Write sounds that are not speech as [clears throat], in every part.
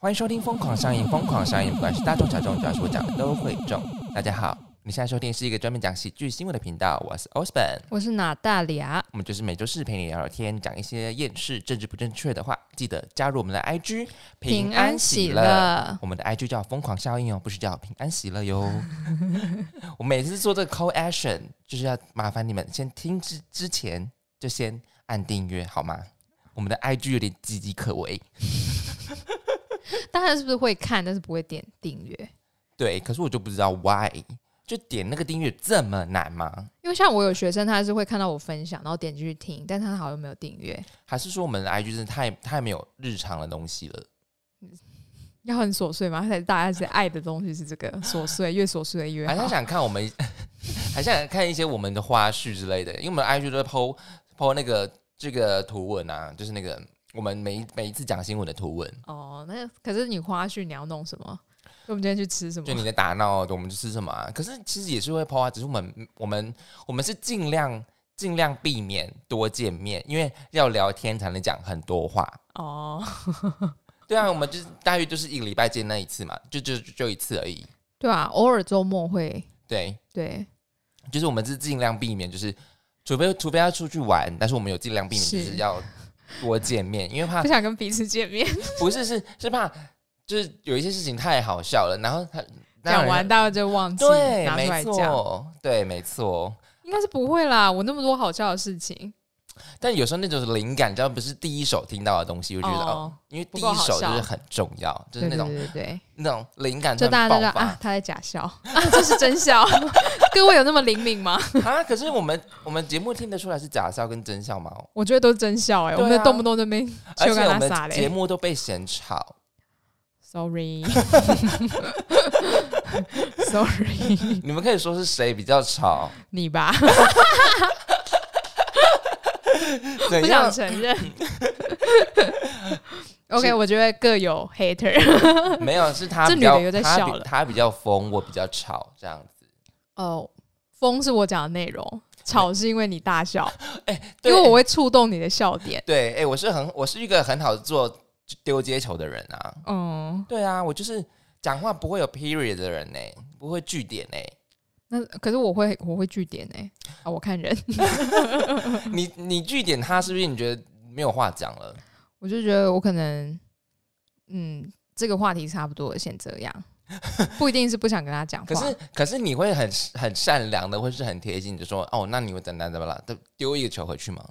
欢迎收听《疯狂上映》，疯狂上映，不管是大众小众，只要是我讲的都会中。大家好，你现在收听是一个专门讲喜剧新闻的频道，我是 Osborn，我是哪大牙，我们就是每周四陪你聊聊天，讲一些厌世、政治不正确的话。记得加入我们的 IG，平安喜乐。我们的 IG 叫疯狂效应哦，不是叫平安喜乐哟。[laughs] 我每次做这个 call action，就是要麻烦你们先听之之前就先按订阅好吗？我们的 IG 有点岌岌可危。[laughs] 大家是不是会看，但是不会点订阅？对，可是我就不知道 why，就点那个订阅这么难吗？因为像我有学生，他是会看到我分享，然后点进去听，但他好像没有订阅。还是说我们的 IG 真的太太没有日常的东西了？要很琐碎吗？还是大家是爱的东西是这个琐碎，越琐碎越好？还是想看我们，[laughs] 还想看一些我们的花絮之类的？因为我们 IG 都在 po po 那个这个图文啊，就是那个。我们每每一次讲新闻的图文哦，那可是你花絮你要弄什么？我们今天去吃什么？就你在打闹，我们就吃什么啊？可是其实也是会抛啊，只是我们我们我们是尽量尽量避免多见面，因为要聊天才能讲很多话哦。[laughs] 对啊，我们就是大约就是一个礼拜见那一次嘛，就就就一次而已。对啊，偶尔周末会。对对，就是我们是尽量避免，就是除非除非要出去玩，但是我们有尽量避免，就是要。多见面，因为怕不想跟彼此见面。不是，是是怕，就是有一些事情太好笑了，然后他讲完大家就忘记对，没错。对，没错，应该是不会啦。我那么多好笑的事情。但有时候那种灵感，只要不是第一手听到的东西，我觉得哦，因为第一手就是很重要，就是那种对对那种灵感，就大家都说啊，他在假笑啊，[laughs] 这是真笑。[laughs] 各位有那么灵敏吗？[laughs] 啊，可是我们我们节目听得出来是假笑跟真笑吗？我觉得都是真笑哎，我们动不动就被而且我们节目都被嫌吵，sorry，sorry，你们可以说是谁比较吵？你吧。[laughs] 不想承认。[laughs] OK，我觉得各有 hater。[laughs] 没有，是他这女的又在笑了。他比较疯，我比较吵，这样子。哦，疯是我讲的内容，吵是因为你大笑。哎，因为我会触动你的笑点。对，哎，我是很，我是一个很好做丢接球的人啊。嗯，对啊，我就是讲话不会有 period 的人呢，不会句点呢。那可是我会我会据点哎啊！我看人，[laughs] 你你据点他是不是？你觉得没有话讲了？我就觉得我可能嗯，这个话题差不多，先这样，[laughs] 不一定是不想跟他讲话。可是可是你会很很善良的，或是很贴心就说哦，那你会怎么怎么了？都丢一个球回去吗？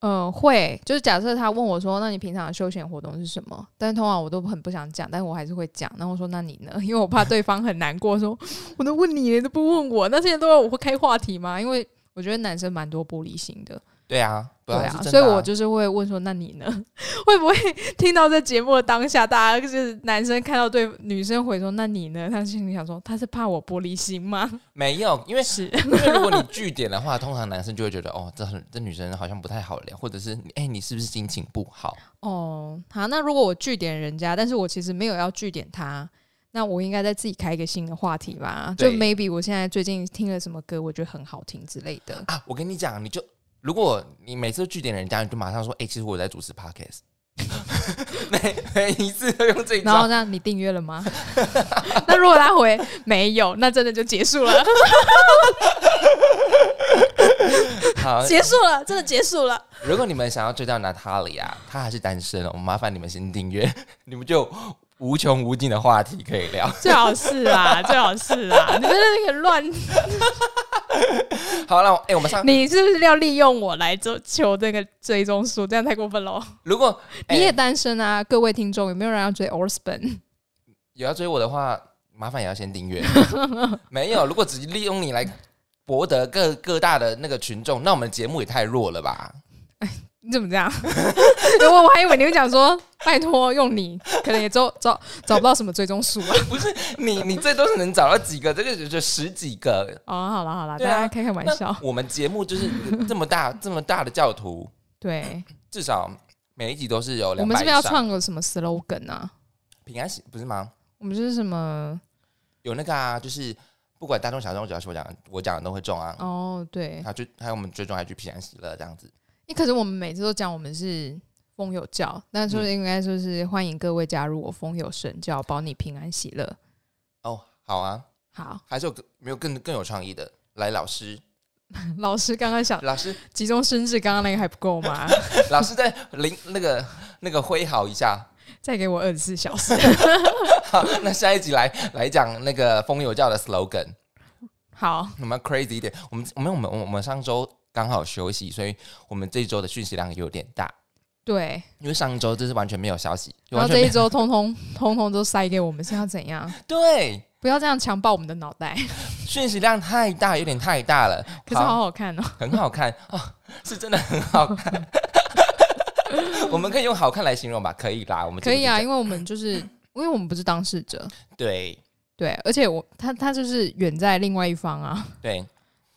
嗯，会就是假设他问我说：“那你平常休闲活动是什么？”但是通常我都很不想讲，但我还是会讲。然后我说：“那你呢？”因为我怕对方很难过，说：“我都问你，都不问我。”那现在都要我会开话题吗？因为我觉得男生蛮多玻璃心的。对啊，对啊，所以我就是会问说，那你呢？[laughs] 会不会听到这节目的当下，大家就是男生看到对女生回说，那你呢？他心里想说，他是怕我玻璃心吗？没有，因为是因为如果你据点的话，通常男生就会觉得，哦，这很这女生好像不太好聊，或者是哎，你是不是心情不好？哦，好，那如果我据点人家，但是我其实没有要据点他，那我应该再自己开一个新的话题吧？就 maybe 我现在最近听了什么歌，我觉得很好听之类的啊。我跟你讲，你就。如果你每次拒点人家，你就马上说：“哎，其实我在主持 podcast。[laughs] ”每每一次都用这一然后那，你订阅了吗？[laughs] 那如果他回没有，那真的就结束了。[laughs] 好，结束了，真的结束了。如果你们想要追到娜塔莉亚，她还是单身哦，我麻烦你们先订阅，你们就。无穷无尽的话题可以聊，最好是啊，最好是啊，你们那个乱。[laughs] 好了，哎，我们上，你是不是要利用我来做求这个追踪数？这样太过分了。如果你也单身啊，各位听众有没有人要追 Orsben？有要追我的话，麻烦也要先订阅。[laughs] 没有，如果只利用你来博得各各大的那个群众，那我们节目也太弱了吧？你怎么这样？[laughs] 我我还以为你会讲说，拜托用你，可能也找找找不到什么追踪数啊。[laughs] 不是你，你最多是能找到几个？这个就就十几个。哦，好了好了，大家开开玩笑。我们节目就是这么大 [laughs] 这么大的教徒，对，至少每一集都是有。我们是不是要创个什么 slogan 啊？平安喜不是吗？我们就是什么有那个啊，就是不管大众小众，只要是我讲我讲的都会中啊。哦，对，他就还有我们最终还去平安喜乐这样子。可是我们每次都讲我们是风有教，那说应该说是欢迎各位加入我风有神教，保你平安喜乐。哦，好啊，好，还是有没有更更有创意的？来，老师，[laughs] 老师刚刚想老师集中生智，刚刚那个还不够吗？[laughs] 老师在临那个那个挥毫一下，[laughs] 再给我二十四小时。好，那下一集来来讲那个风有教的 slogan。好，我们 crazy 一点，我们我们我们我们上周刚好休息，所以我们这一周的讯息量有点大。对，因为上周这是完全没有消息，然后这一周通通 [laughs] 通通都塞给我们，是要怎样？对，不要这样强暴我们的脑袋，讯息量太大，有点太大了。可是好好看哦，很好看哦，是真的很好看。[laughs] 我们可以用好看来形容吧？可以啦，我们可以啊，因为我们就是因为我们不是当事者，对对，而且我他他就是远在另外一方啊，对。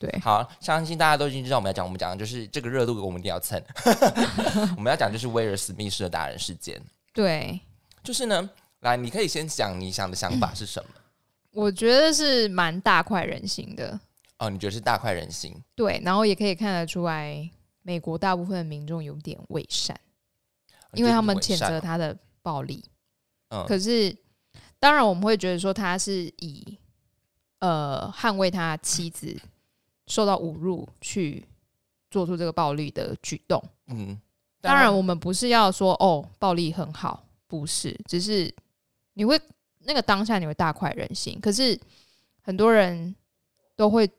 对，好，相信大家都已经知道我们要讲，我们讲的就是这个热度，我们一定要蹭。[laughs] 我们要讲就是威尔史密斯的打人事件。对，就是呢，来，你可以先讲你想的想法是什么？我觉得是蛮大快人心的。哦，你觉得是大快人心？对，然后也可以看得出来，美国大部分的民众有点伪善，因为他们谴责他的暴力。嗯，可是当然我们会觉得说他是以呃捍卫他妻子。受到侮辱，去做出这个暴力的举动。嗯，当然，我们不是要说哦，暴力很好，不是，只是你会那个当下你会大快人心。可是很多人都会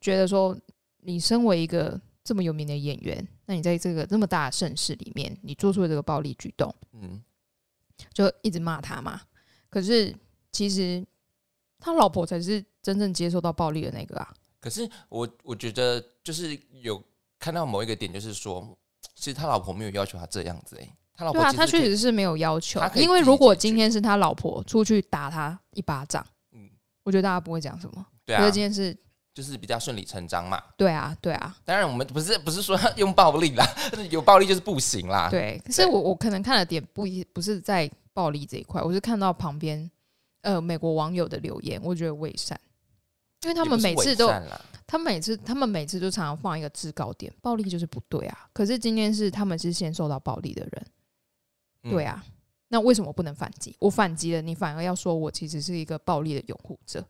觉得说，你身为一个这么有名的演员，那你在这个这么大的盛世里面，你做出了这个暴力举动，嗯，就一直骂他嘛。可是其实他老婆才是真正接受到暴力的那个啊。可是我我觉得就是有看到某一个点，就是说，其实他老婆没有要求他这样子哎，他老婆对啊，他确实是没有要求，因为如果今天是他老婆出去打他一巴掌，嗯，我觉得大家不会讲什么，对啊，今天是就是比较顺理成章嘛，对啊，对啊，当然我们不是不是说用暴力啦，有暴力就是不行啦，[laughs] 对，可是我我可能看的点不一不是在暴力这一块，我是看到旁边呃美国网友的留言，我觉得伪善。因为他们每次都，他每次他们每次都常常放一个制高点，暴力就是不对啊。可是今天是他们是先受到暴力的人，对啊。那为什么不能反击？我反击了，你反而要说我其实是一个暴力的拥护者？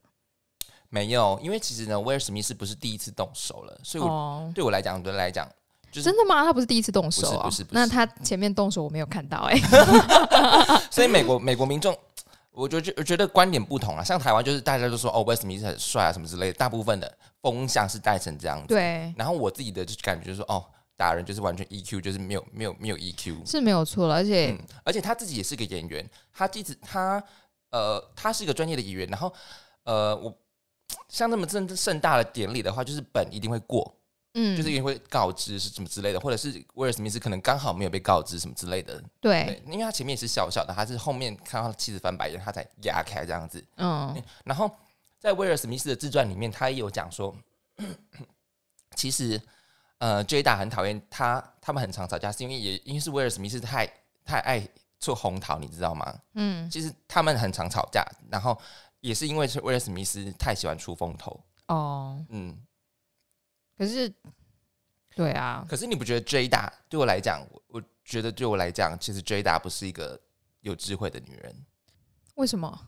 没有，因为其实呢，威尔史密斯不是第一次动手了，所以我对我来讲，对来讲，真的吗？他不是第一次动手啊？不是，那他前面动手我没有看到哎。[laughs] 所以美国美国民众。我觉觉我觉得观点不同啊，像台湾就是大家都说哦，威斯密斯很帅啊什么之类的，大部分的风向是带成这样子。对。然后我自己的就感觉就是说，哦，打人就是完全 EQ，就是没有没有没有 EQ，是没有错了。而且而且他自己也是个演员，他即使他呃他是一个专业的演员，然后呃我像那么正盛大的典礼的话，就是本一定会过。嗯，就是因为会告知是什么之类的，或者是威尔史密斯可能刚好没有被告知什么之类的。对，因为他前面也是小小的，他是后面看到妻子翻白眼，他才压开这样子。嗯，然后在威尔史密斯的自传里面，他也有讲说，[clears throat] 其实呃，Jada 很讨厌他，他们很常吵架，是因为也因为是威尔史密斯太太爱做红桃，你知道吗？嗯，其实他们很常吵架，然后也是因为是威尔史密斯太喜欢出风头。哦，嗯。可是，对啊。可是你不觉得 J 大对我来讲，我我觉得对我来讲，其实 J 大不是一个有智慧的女人。为什么？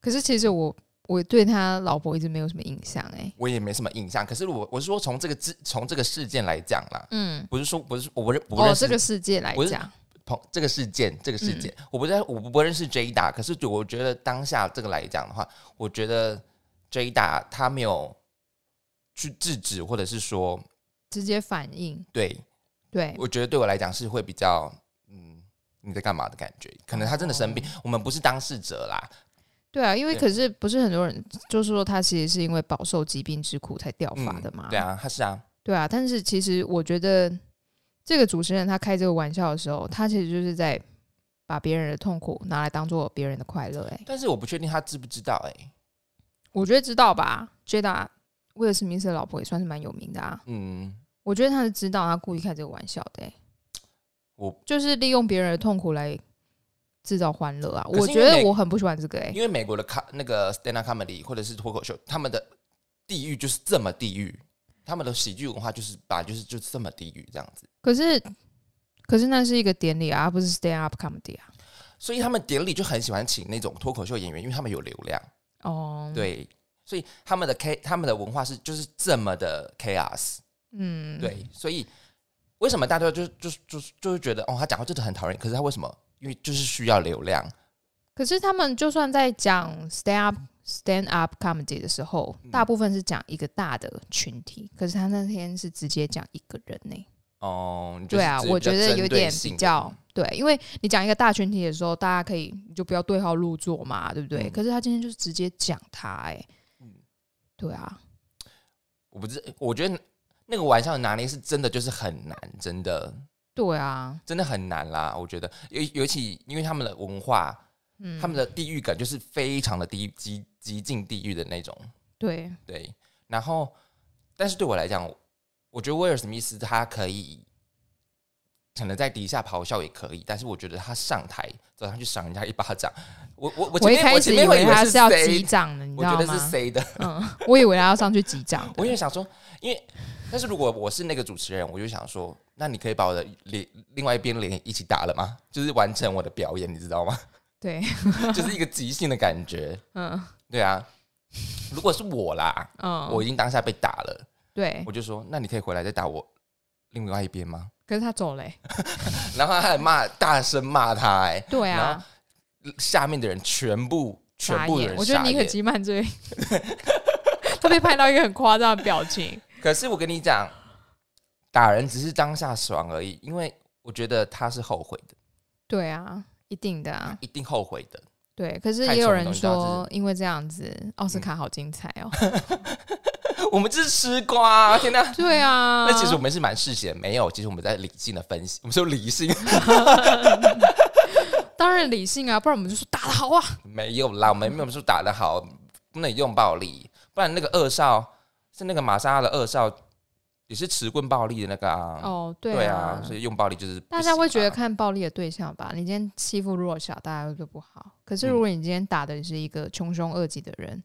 可是其实我我对他老婆一直没有什么印象哎。我也没什么印象。可是我我是说从这个事从这个事件来讲啦，嗯，不是说不是我不认不认识这个世界来讲，朋这个事件这个事件，我不认我不认识 J 大，可是我觉得当下这个来讲的话，我觉得 J 大他没有。去制止，或者是说直接反应，对对，我觉得对我来讲是会比较，嗯，你在干嘛的感觉？可能他真的生病，我们不是当事者啦。对啊，因为可是不是很多人就是说他其实是因为饱受疾病之苦才掉发的嘛？对啊，他是啊，对啊。但是其实我觉得这个主持人他开这个玩笑的时候，他其实就是在把别人的痛苦拿来当做别人的快乐。哎，但是我不确定他知不知道。哎，我觉得知道吧，Jada。威尔史密斯的老婆也算是蛮有名的啊。嗯，我觉得他是知道他故意开这个玩笑的。我就是利用别人的痛苦来制造欢乐啊。我觉得我很不喜欢这个哎，因为美国的卡那个 stand up comedy 或者是脱口秀，他们的地域就是这么地域，他们的喜剧文化就是把就是就这么地域这样子。可是可是那是一个典礼啊，不是 stand up comedy 啊。所以他们典礼就很喜欢请那种脱口秀演员，因为他们有流量。哦，对，所以他们的 K 他们的文化是就是这么的 chaos。嗯，对，所以为什么大家就就就就是觉得哦，他讲话真的很讨厌？可是他为什么？因为就是需要流量。可是他们就算在讲 stand up stand up comedy 的时候，大部分是讲一个大的群体，可是他那天是直接讲一个人呢。哦，对啊，我觉得有点比较对，因为你讲一个大群体的时候，大家可以你就不要对号入座嘛，对不对？可是他今天就是直接讲他，哎，嗯，对啊，我不知，我觉得那个玩笑拿捏是真的就是很难，真的，对啊，真的很难啦。我觉得尤尤其因为他们的文化，嗯，他们的地域感就是非常的低极极尽地狱的那种，对对。然后，但是对我来讲。我觉得威尔史密斯他可以，可能在底下咆哮也可以，但是我觉得他上台走上去赏人家一巴掌，我我我一开始以为他是要击掌的，你知道吗？我觉得是 C 的，嗯，我以为他要上去击掌。[laughs] 我因为想说，因为但是如果我是那个主持人，我就想说，那你可以把我的脸另外一边脸一起打了吗？就是完成我的表演，你知道吗？[laughs] 对，就 [laughs] 是一个即兴的感觉。嗯，对啊。如果是我啦，嗯，我已经当下被打了。对，我就说，那你可以回来再打我另外一边吗？可是他走了，[laughs] 然后他还骂，大声骂他，哎，对啊，下面的人全部全部人，我觉得尼可基曼最，[laughs] 他被拍到一个很夸张的表情。可是我跟你讲，打人只是当下爽而已，因为我觉得他是后悔的。对啊，一定的啊，一定后悔的。对，可是也有人说，因为这样子，奥斯卡好精彩哦。[laughs] [laughs] 我们这是吃瓜，天哪！对啊，那其实我们是蛮嗜血，没有，其实我们在理性的分析，我们说理性，[laughs] 当然理性啊，不然我们就说打的好啊。没有啦，我们没有说打的好，不能用暴力，不然那个二少是那个玛莎拉的二少，也是持棍暴力的那个啊。哦，对啊，所以用暴力就是大家会觉得看暴力的对象吧，你今天欺负弱小，大家会觉得不好。可是如果你今天打的是一个穷凶恶极的人。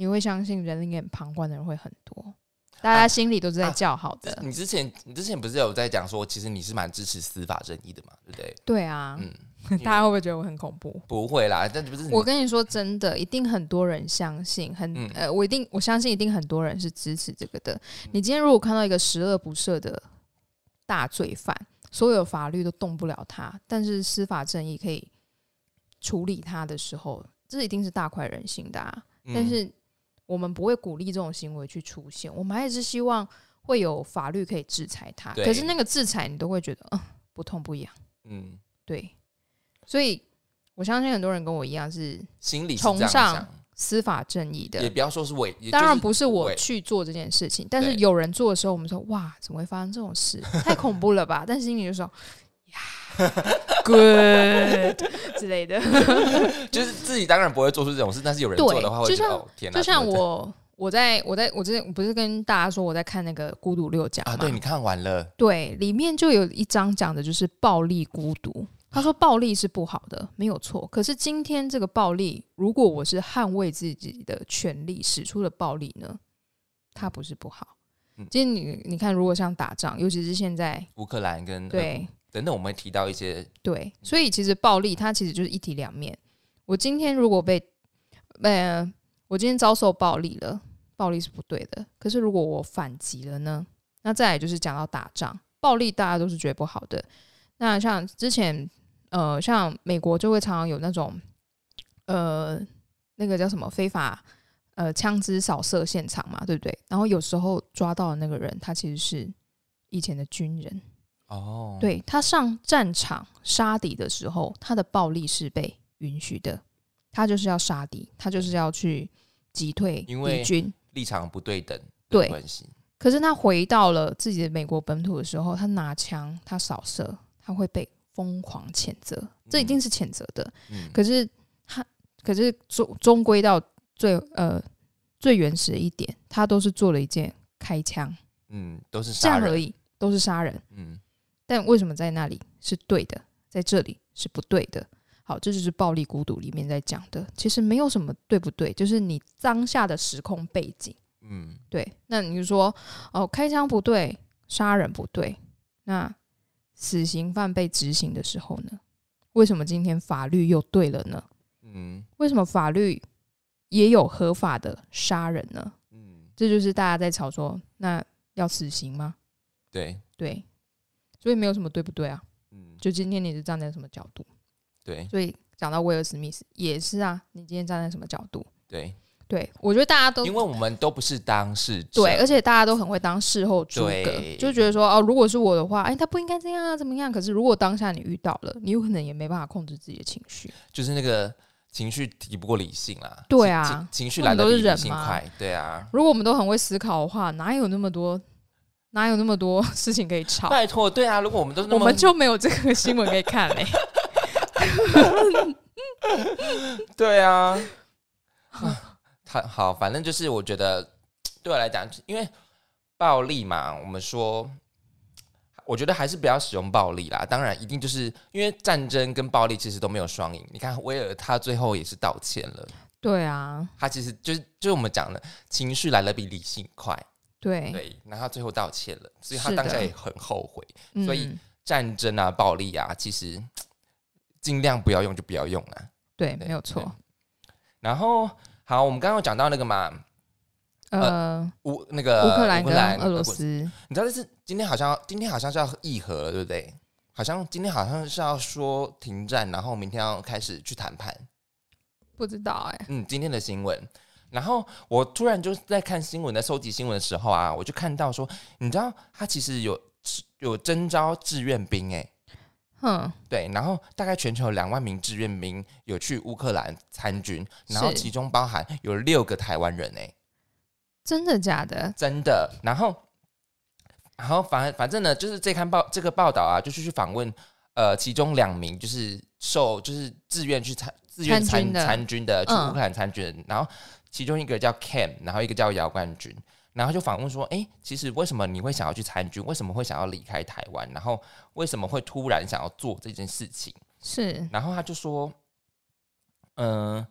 你会相信人眼旁观的人会很多，大家心里都是在叫好的。你之前你之前不是有在讲说，其实你是蛮支持司法正义的嘛，对不对？对啊，嗯，[laughs] 大家会不会觉得我很恐怖？不会啦，但不是。我跟你说真的，一定很多人相信，很呃，我一定我相信一定很多人是支持这个的。你今天如果看到一个十恶不赦的大罪犯，所有法律都动不了他，但是司法正义可以处理他的时候，这一定是大快人心的。啊。但是。我们不会鼓励这种行为去出现，我们还是希望会有法律可以制裁他。可是那个制裁，你都会觉得嗯不痛不痒。嗯，对。所以我相信很多人跟我一样是心理崇尚司法正义的。也不要说是伪，当然不是我去做这件事情，但是有人做的时候，我们说哇，怎么会发生这种事？太恐怖了吧！[laughs] 但是心里就说。[laughs] Good [laughs] 之类的，[laughs] 就是自己当然不会做出这种事，但是有人做的话，会觉得天哪！就像我，我在我在我之前不是跟大家说我在看那个《孤独六讲》啊？对，你看完了？对，里面就有一章讲的就是暴力孤独。他说暴力是不好的，没有错。可是今天这个暴力，如果我是捍卫自己的权利使出的暴力呢？它不是不好。今天你你看，如果像打仗，尤其是现在乌克兰跟对。等等，我们提到一些对，所以其实暴力它其实就是一体两面。我今天如果被，呃，我今天遭受暴力了，暴力是不对的。可是如果我反击了呢？那再来就是讲到打仗，暴力大家都是觉得不好的。那像之前，呃，像美国就会常常有那种，呃，那个叫什么非法呃枪支扫射现场嘛，对不对？然后有时候抓到的那个人，他其实是以前的军人。哦，对他上战场杀敌的时候，他的暴力是被允许的，他就是要杀敌，他就是要去击退敌军，立场不对等对关系。可是他回到了自己的美国本土的时候，他拿枪，他扫射，他会被疯狂谴责，这一定是谴责的。嗯，可是他，可是终终归到最呃最原始的一点，他都是做了一件开枪，嗯，都是这样而已，都是杀人，嗯。但为什么在那里是对的，在这里是不对的？好，这就是暴力孤独里面在讲的。其实没有什么对不对，就是你当下的时空背景。嗯，对。那你就说哦，开枪不对，杀人不对，那死刑犯被执行的时候呢？为什么今天法律又对了呢？嗯，为什么法律也有合法的杀人呢？嗯，这就是大家在吵说，那要死刑吗？对对，所以没有什么对不对啊？嗯，就今天你是站在什么角度？对，所以讲到威尔史密斯也是啊，你今天站在什么角度？对。对，我觉得大家都因为我们都不是当事者，对，而且大家都很会当事后诸葛，就觉得说哦，如果是我的话，哎，他不应该这样啊，怎么样？可是如果当下你遇到了，你有可能也没办法控制自己的情绪，就是那个情绪敌不过理性啦。对啊，情绪来的比理性快。对啊，如果我们都很会思考的话，哪有那么多哪有那么多 [laughs] 事情可以吵？拜托，对啊，如果我们都是，我们就没有这个新闻可以看嘞。[laughs] 对啊。好，好，反正就是我觉得对我来讲，因为暴力嘛，我们说，我觉得还是不要使用暴力啦。当然，一定就是因为战争跟暴力其实都没有双赢。你看威尔他最后也是道歉了，对啊，他其实就是就是我们讲的情绪来的比理性快，对对，然后最后道歉了，所以他当下也很后悔。所以战争啊，暴力啊，其实尽量不要用就不要用啊。对，没有错。然后。好，我们刚刚讲到那个嘛，呃，乌那个乌克兰跟俄罗斯，你知道这是今天好像今天好像是要议和了，对不对？好像今天好像是要说停战，然后明天要开始去谈判。不知道哎，嗯，今天的新闻，然后我突然就在看新闻，在收集新闻的时候啊，我就看到说，你知道他其实有有征招志愿兵哎。嗯，对，然后大概全球有两万名志愿兵有去乌克兰参军，然后其中包含有六个台湾人哎，真的假的？真的。然后，然后反反正呢，就是这刊报这个报道啊，就是去访问呃，其中两名就是受就是自愿去参自愿参参军的去乌克兰参军，然后其中一个叫 Cam，然后一个叫姚冠军。然后就访问说：“哎，其实为什么你会想要去参军？为什么会想要离开台湾？然后为什么会突然想要做这件事情？”是。然后他就说：“嗯，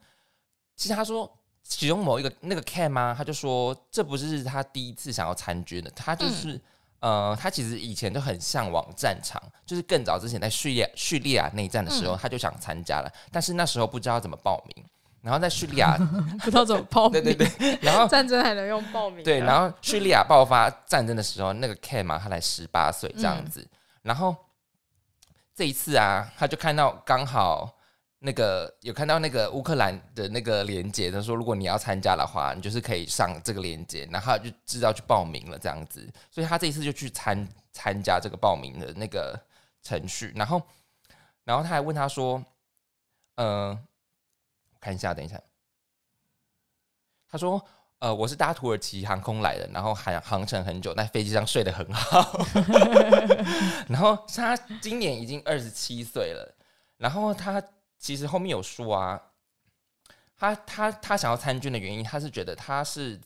其实他说其中某一个那个 Cam 啊，他就说这不是他第一次想要参军的，他就是呃，他其实以前就很向往战场，就是更早之前在叙利叙利亚内战的时候，他就想参加了，但是那时候不知道怎么报名。”然后在叙利亚 [laughs] 不知道怎么报名，对对对，然后战争还能用报名。对，然后叙利亚爆发战争的时候，那个 K 嘛，他才十八岁这样子。然后这一次啊，他就看到刚好那个有看到那个乌克兰的那个连接，他说如果你要参加的话，你就是可以上这个连接，然后就知道去报名了这样子。所以他这一次就去参参加这个报名的那个程序。然后，然后他还问他说，嗯。看一下，等一下。他说：“呃，我是搭土耳其航空来的，然后航航程很久，在飞机上睡得很好。[laughs] 然后他今年已经二十七岁了。然后他其实后面有说啊，他他他想要参军的原因，他是觉得他是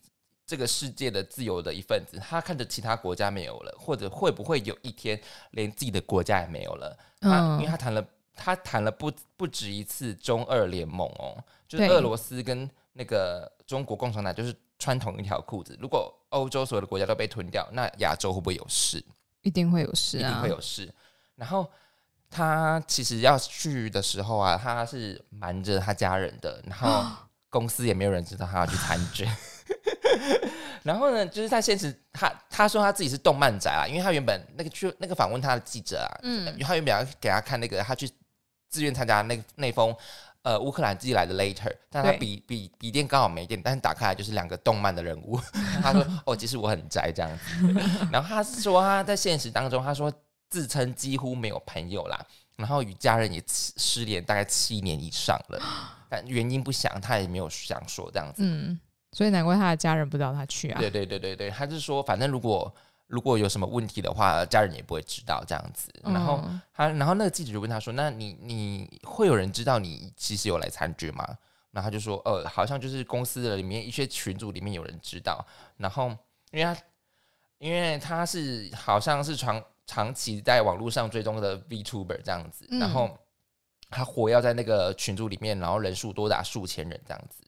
这个世界的自由的一份子。他看着其他国家没有了，或者会不会有一天连自己的国家也没有了？嗯，因为他谈了。”他谈了不不止一次中俄联盟哦，就是俄罗斯跟那个中国共产党就是穿同一条裤子。如果欧洲所有的国家都被吞掉，那亚洲会不会有事？一定会有事，一定会有事。然后他其实要去的时候啊，他是瞒着他家人的，然后公司也没有人知道他要去参军。[laughs] 然后呢，就是在现实，他他说他自己是动漫宅啊，因为他原本那个去那个访问他的记者啊，嗯，他原本要给他看那个他去。自愿参加那那封呃乌克兰寄来的 letter，但他笔笔笔电刚好没电，但是打开来就是两个动漫的人物。[laughs] 他说：“哦，其实我很宅这样子。”然后他是说他在现实当中，他说自称几乎没有朋友啦，然后与家人也失联大概七年以上了，[gasps] 但原因不详，他也没有想说这样子。嗯，所以难怪他的家人不知道他去啊。对对对对对，他是说反正如果。如果有什么问题的话，家人也不会知道这样子。然后他，然后那个记者就问他说：“那你你会有人知道你其实有来参军吗？”然后他就说：“呃，好像就是公司的里面一些群组里面有人知道。然后因为他因为他是好像是长长期在网络上追踪的 VTuber 这样子，然后他活要在那个群组里面，然后人数多达数千人这样子。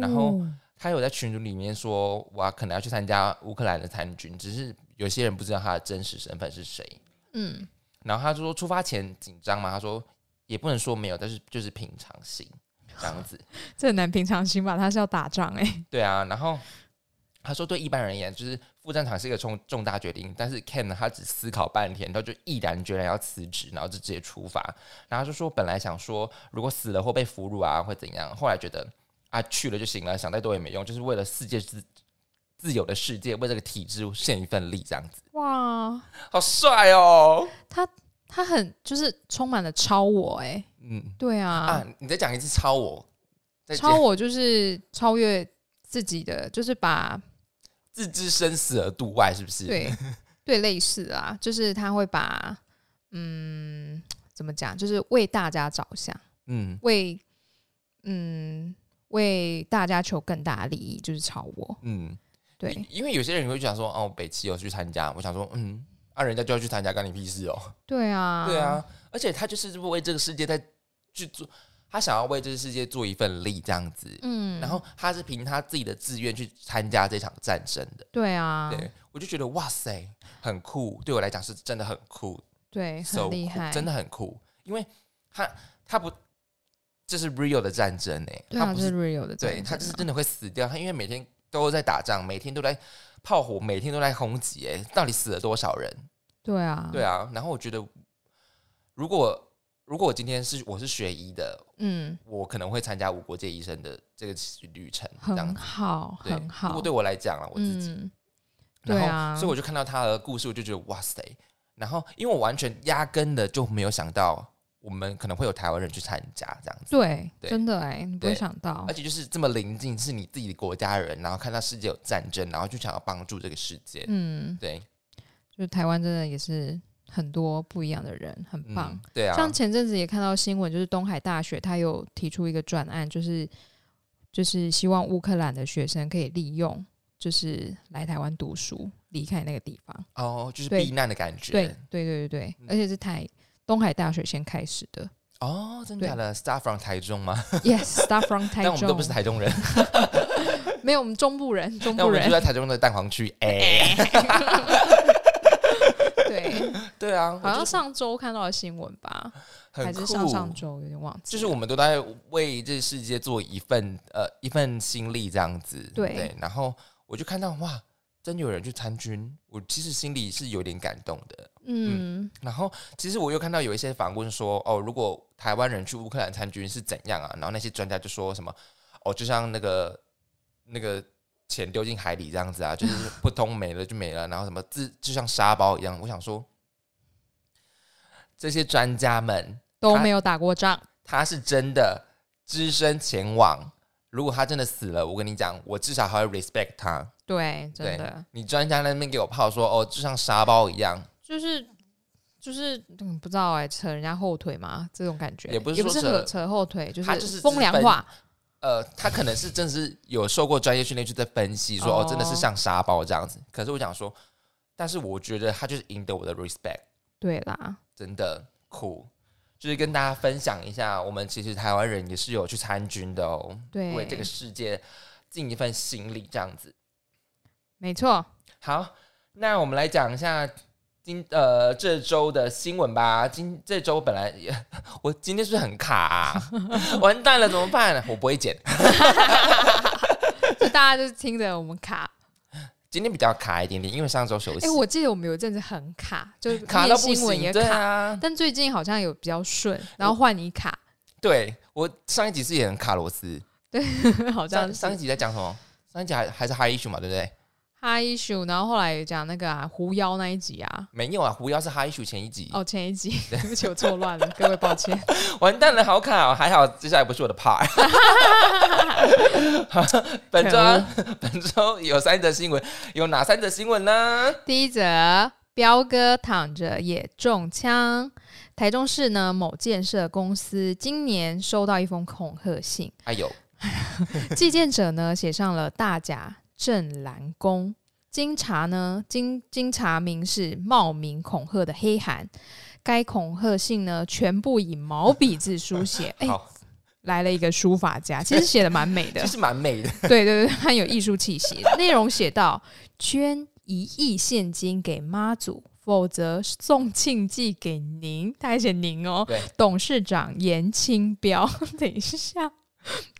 然后他有在群组里面说：“我可能要去参加乌克兰的参军，只是。”有些人不知道他的真实身份是谁，嗯，然后他就说出发前紧张嘛，他说也不能说没有，但是就是平常心这样子。[laughs] 这很难平常心吧？他是要打仗哎。对啊，然后他说对一般人而言，就是副战场是一个重重大决定，但是 Ken 呢，他只思考半天，他就毅然决然要辞职，然后就直接出发。然后就说本来想说如果死了或被俘虏啊，会怎样？后来觉得啊去了就行了，想再多也没用，就是为了世界之。自由的世界，为这个体制献一份力，这样子哇，好帅哦！他他很就是充满了超我哎，嗯，对啊啊！你再讲一次超我，超我就是超越自己的，就是把自知生死而度外，是不是？对对，类似啊，就是他会把嗯，怎么讲？就是为大家着想，嗯，为嗯为大家求更大的利益，就是超我，嗯。对，因为有些人会想说，哦，北齐有去参加，我想说，嗯，啊，人家就要去参加，干你屁事哦。对啊，[laughs] 对啊，而且他就是为这个世界在去做，他想要为这个世界做一份力，这样子。嗯，然后他是凭他自己的自愿去参加这场战争的。对啊，对，我就觉得哇塞，很酷，对我来讲是真的很酷。对，很厉害，真的很酷，因为他他不这是 real 的战争哎，他不是 real 的战，对他就是真的会死掉，他因为每天。都在打仗，每天都在炮火，每天都在轰击。哎，到底死了多少人？对啊，对啊。然后我觉得，如果如果我今天是我是学医的，嗯，我可能会参加无国界医生的这个旅程。很好，很好。如果对我来讲了，我自己，对啊。所以我就看到他的故事，我就觉得哇塞。然后，因为我完全压根的就没有想到。我们可能会有台湾人去参加这样子，对，真的哎，你不会想到，而且就是这么临近，是你自己的国家人，然后看到世界有战争，然后就想要帮助这个世界，嗯，对，就是台湾真的也是很多不一样的人，很棒，对啊，像前阵子也看到新闻，就是东海大学他有提出一个专案，就是就是希望乌克兰的学生可以利用，就是来台湾读书，离开那个地方，哦，就是避难的感觉，对，对，对，对，对，而且是台。东海大学先开始的哦，真的？Star from 台中吗？Yes，Star from 台中。但我们都不是台中人，[laughs] 没有，我们中部人，[laughs] 中部人住在台中的蛋黄区。哎，[laughs] 对对啊，好像上周看到的新闻吧，还是上上周有点忘记。就是我们都在为这世界做一份呃一份心力这样子，对。然后我就看到哇。真有人去参军，我其实心里是有点感动的。嗯，然后其实我又看到有一些访问说，哦，如果台湾人去乌克兰参军是怎样啊？然后那些专家就说什么，哦，就像那个那个钱丢进海里这样子啊，就是 [laughs] 不通没了就没了，然后什么自就像沙包一样。我想说，这些专家们都没有打过仗，他是真的只身前往。如果他真的死了，我跟你讲，我至少还会 respect 他。对，真的。你专家那边给我泡说，哦，就像沙包一样，就是就是不知道哎，扯人家后腿嘛，这种感觉也不是扯扯后腿，就是风凉话。呃，他可能是真的是有受过专业训练，就在分析说，哦，真的是像沙包这样子。可是我想说，但是我觉得他就是赢得我的 respect。对啦，真的酷。就是跟大家分享一下，我们其实台湾人也是有去参军的哦，对，为这个世界尽一份心力，这样子，没错。好，那我们来讲一下今呃这周的新闻吧。今这周本来也，[laughs] 我今天是很卡？[laughs] 完蛋了，怎么办？我不会剪，[laughs] 就大家就听着我们卡。今天比较卡一点点，因为上周休息。哎，我记得我们有一阵子很卡，就卡到新闻也卡。但最近好像有比较顺，然后换你卡。对我上一集是也很卡螺丝，对，好像上一集在讲什么？上一集还还是 High Issue 嘛，对不对？哈 issue，然后后来讲那个啊，狐妖那一集啊，没有啊，狐妖是哈 issue 前一集哦，前一集，[laughs] 对不起，我错乱了，各位抱歉，[laughs] 完蛋了，好卡哦，还好接下来不是我的 part。[laughs] 本周本周有三则新闻，有哪三则新闻呢？第一则，彪哥躺着也中枪，台中市呢某建设公司今年收到一封恐吓信，哎呦，寄件者呢写上了大甲。镇澜宫经查呢，经经查明是冒名恐吓的黑函。该恐吓信呢，全部以毛笔字书写。[laughs] 哎，来了一个书法家，[laughs] 其实写的蛮美的，其实蛮美的。对 [laughs] 对对，很有艺术气息。内容写到：捐一亿现金给妈祖，否则送庆记给您。他还写您哦，董事长严清标。等一下，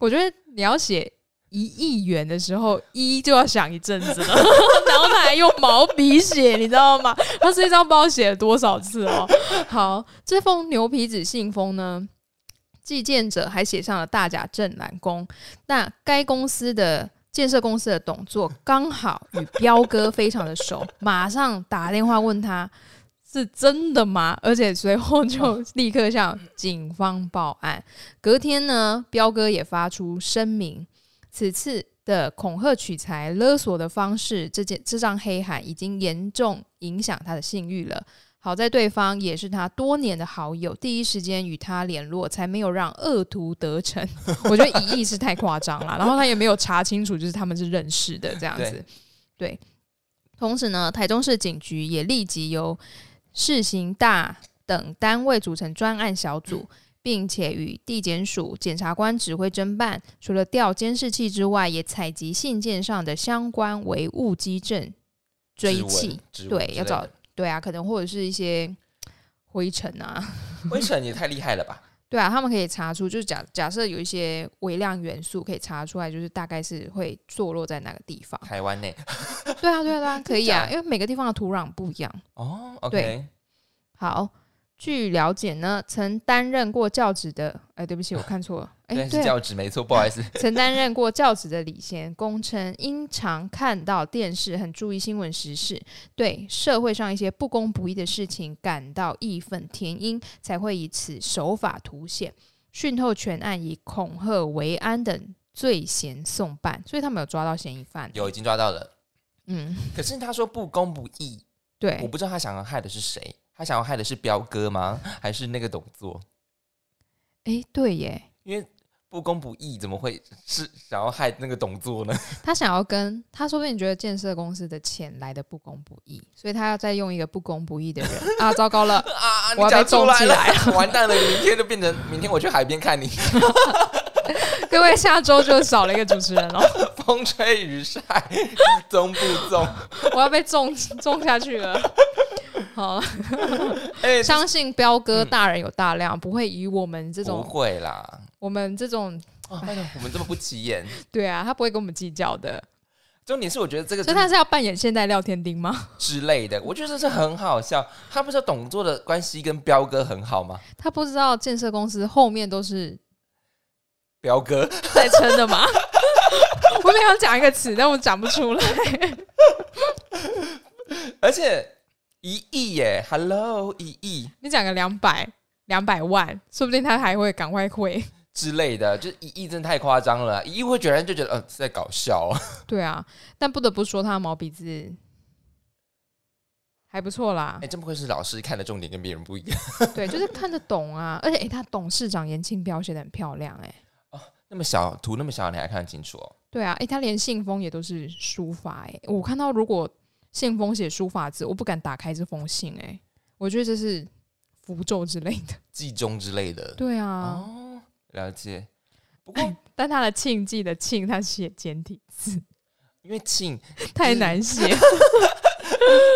我觉得你要写一亿元的时候，一就要想一阵子了，[laughs] 然后他还用毛笔写，你知道吗？他这张包写了多少次哦？好，这封牛皮纸信封呢？寄件者还写上了大甲镇南宫，那该公司的建设公司的董座刚好与彪哥非常的熟，[laughs] 马上打电话问他是真的吗？而且随后就立刻向警方报案。隔天呢，彪哥也发出声明，此次的恐吓取财勒索的方式，这件这张黑函已经严重影响他的信誉了。好在对方也是他多年的好友，第一时间与他联络，才没有让恶徒得逞。[laughs] 我觉得一亿是太夸张了，然后他也没有查清楚，就是他们是认识的这样子。对，同时呢，台中市警局也立即由市刑大等单位组成专案小组，并且与地检署检察官指挥侦办。除了调监视器之外，也采集信件上的相关唯物基证追器。对，要找。对啊，可能或者是一些灰尘啊，[laughs] 灰尘也太厉害了吧？对啊，他们可以查出，就是假假设有一些微量元素可以查出来，就是大概是会坐落在哪个地方？台湾内？对啊，对啊，对啊，[laughs] 可以啊，因为每个地方的土壤不一样。哦，OK，好。据了解呢，曾担任过教职的，哎，对不起，我看错了，哎，是教职没错，不好意思。[laughs] 曾担任过教职的李贤公称，因常看到电视，很注意新闻时事，对社会上一些不公不义的事情感到义愤填膺，才会以此手法凸显，讯透全案，以恐吓、为安等罪嫌送办，所以他们有抓到嫌疑犯，有已经抓到了。嗯，可是他说不公不义，对，我不知道他想要害的是谁。他想要害的是彪哥吗？[laughs] 还是那个董座？哎，对耶，因为不公不义，怎么会是想要害那个董座呢？[laughs] 他想要跟他说不定觉得建设公司的钱来的不公不义，所以他要再用一个不公不义的人啊！糟糕了 [laughs] 啊！我要被种起来了，完蛋了！明天就变成明天我去海边看你。各位，下周就少了一个主持人了。风吹雨晒，中不中？我要被种种下去了。好，[laughs] 相信彪哥大人有大量，不会以我们这种不会啦，我们这种我们这么不起眼，对啊，他不会跟我们计较的。重点是，我觉得这个，所以他是要扮演现代廖天丁吗之类的？我觉得这是很好笑。他不知道董座的关系跟彪哥很好吗？他不知道建设公司后面都是彪哥在撑的吗？[laughs] 我没有讲一个词，但我讲不出来。[laughs] 而且。一亿耶，Hello，一亿，你讲个两百两百万，说不定他还会赶快汇之类的，就一亿真的太夸张了，一亿会觉得就觉得呃是在搞笑。[laughs] 对啊，但不得不说他的毛笔字还不错啦。哎，真不愧是老师，看的重点跟别人不一样。[laughs] 对，就是看得懂啊，而且哎，他董事长严庆标写的很漂亮哎。哦，那么小图那么小，你还看得清楚哦？对啊，哎，他连信封也都是书法哎，我看到如果。信封写书法字，我不敢打开这封信哎，我觉得这是符咒之类的，[laughs] 祭中之类的。对啊，哦，了解。不过，但他的庆记的庆，他写简体字，因为庆 [laughs] 太难写。[laughs]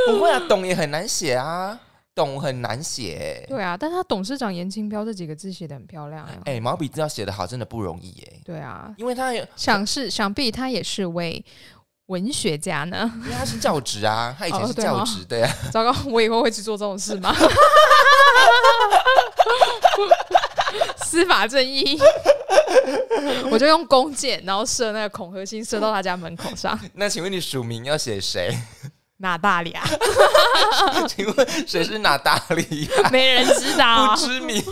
不会啊，懂也很难写啊，懂很难写。对啊，但他董事长严清标这几个字写的很漂亮呀。哎，毛笔字要写的好，真的不容易哎。对啊，因为他想是想必他也是为。文学家呢？因为他是教职啊，[laughs] 他以前是教职，对啊。糟糕，我以后会去做这种事吗？[laughs] 司法正义，我就用弓箭，然后射那个恐吓信，射到他家门口上。[laughs] 那请问你署名要写谁？哪大利亚？请问谁是哪大利亚？没人知道，不知名。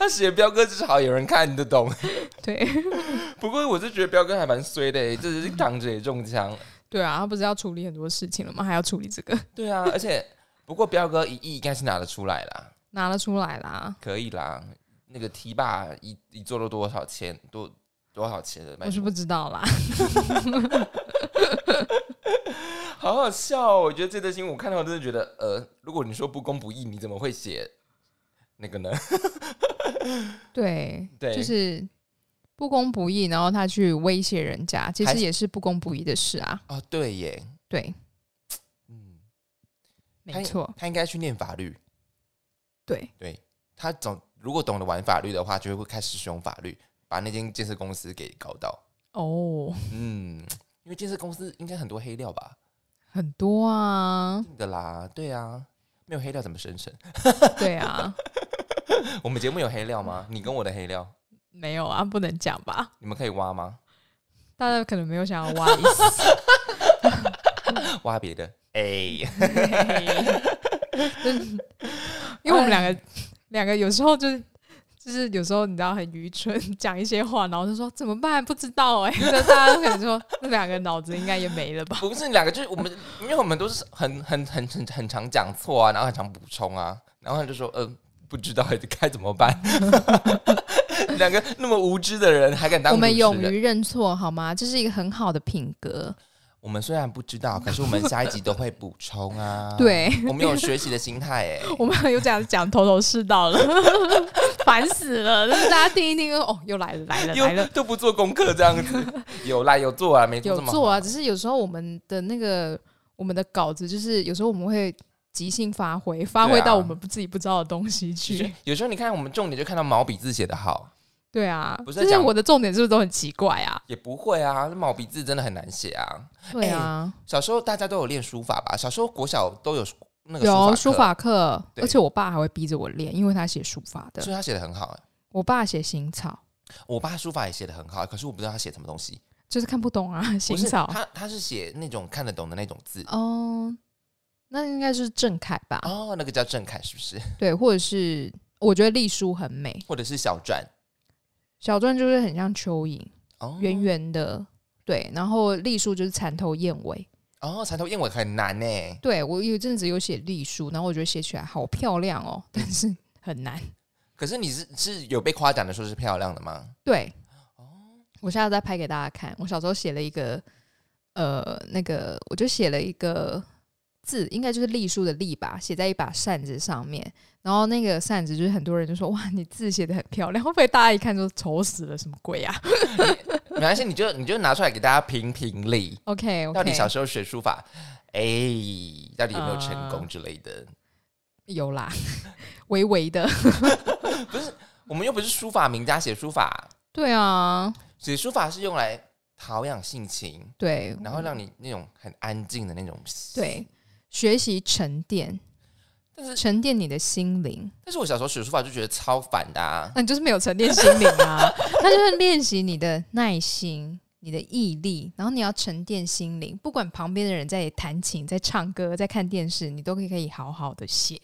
他写彪哥至少有人看得懂。[laughs] 对，[laughs] 不过我是觉得彪哥还蛮衰的，就是躺着也中枪。对啊，他不是要处理很多事情了吗？还要处理这个？对啊，而且不过彪哥一亿应该是拿得出来啦，拿得出来啦，可以啦。那个 T 爸一一做了多少钱？多多少钱的？我是不知道啦。[laughs] 好好笑，哦我觉得这则新闻我看到我真的觉得，呃，如果你说不公不义，你怎么会写？那个呢？[laughs] 对，对，就是不公不义，然后他去威胁人家，其实也是不公不义的事啊。哦，对耶，对，嗯，没错，他应该去念法律。对对，他总如果懂得玩法律的话，就会开始使用法律，把那间建设公司给搞到。哦，嗯，因为建设公司应该很多黑料吧？很多啊，的啦，对啊，没有黑料怎么生成？[laughs] 对啊，[laughs] 我们节目有黑料吗？你跟我的黑料没有啊，不能讲吧？你们可以挖吗？大家可能没有想要挖意思，[laughs] 挖别的。哎，[laughs] 因为我们两个两个有时候就是就是有时候你知道很愚蠢，讲一些话，然后就说怎么办？不知道哎，那大家都可能说那两个脑子应该也没了吧？不是两个，就是我们，因为我们都是很很很很很常讲错啊，然后很常补充啊，然后他就说嗯，不知道该怎么办。[laughs] 两个那么无知的人还敢当？我们勇于认错好吗？这是一个很好的品格。我们虽然不知道，可是我们下一集都会补充啊。[laughs] 对，我们有学习的心态哎。[laughs] 我们有这样讲头头是道了，烦死了！就是大家听一听，哦，又来了，来了，来了，都不做功课这样子。有来有做啊，没有做啊，只是有时候我们的那个我们的稿子，就是有时候我们会即兴发挥，发挥到我们不自己不知道的东西去。有时候你看，我们重点就看到毛笔字写的好。对啊，不是讲我的重点是不是都很奇怪啊？也不会啊，毛笔字真的很难写啊。对啊，小时候大家都有练书法吧？小时候国小都有那个有书法课，而且我爸还会逼着我练，因为他写书法的，所以他写的很好。我爸写行草，我爸书法也写的很好，可是我不知道他写什么东西，就是看不懂啊。行草，他他是写那种看得懂的那种字哦，那应该是郑恺吧？哦，那个叫郑恺是不是？对，或者是我觉得隶书很美，或者是小篆。小篆就是很像蚯蚓，圆圆的，对。然后隶书就是蚕头燕尾，哦，蚕头燕尾很难呢。对我有阵子有写隶书，然后我觉得写起来好漂亮哦，但是 [laughs] 很难。可是你是是有被夸奖的说是漂亮的吗？对，哦，我下次再拍给大家看。我小时候写了一个，呃，那个我就写了一个。字应该就是隶书的隶吧，写在一把扇子上面。然后那个扇子就是很多人就说：“哇，你字写的很漂亮。”会不会大家一看就丑死了？什么鬼啊？[laughs] 没关系，你就你就拿出来给大家评评理。OK，到底小时候学书法，哎，到底有没有成功之类的？有啦，[laughs] 微微的。[laughs] 不是，我们又不是书法名家，写书法。对啊，写书法是用来陶养性情，对，然后让你那种很安静的那种，对。学习沉淀，但是沉淀你的心灵。但是我小时候学书法就觉得超烦的啊！那你就是没有沉淀心灵啊！[laughs] 那就是练习你的耐心、你的毅力，然后你要沉淀心灵。不管旁边的人在弹琴、在唱歌、在看电视，你都可以可以好好的写。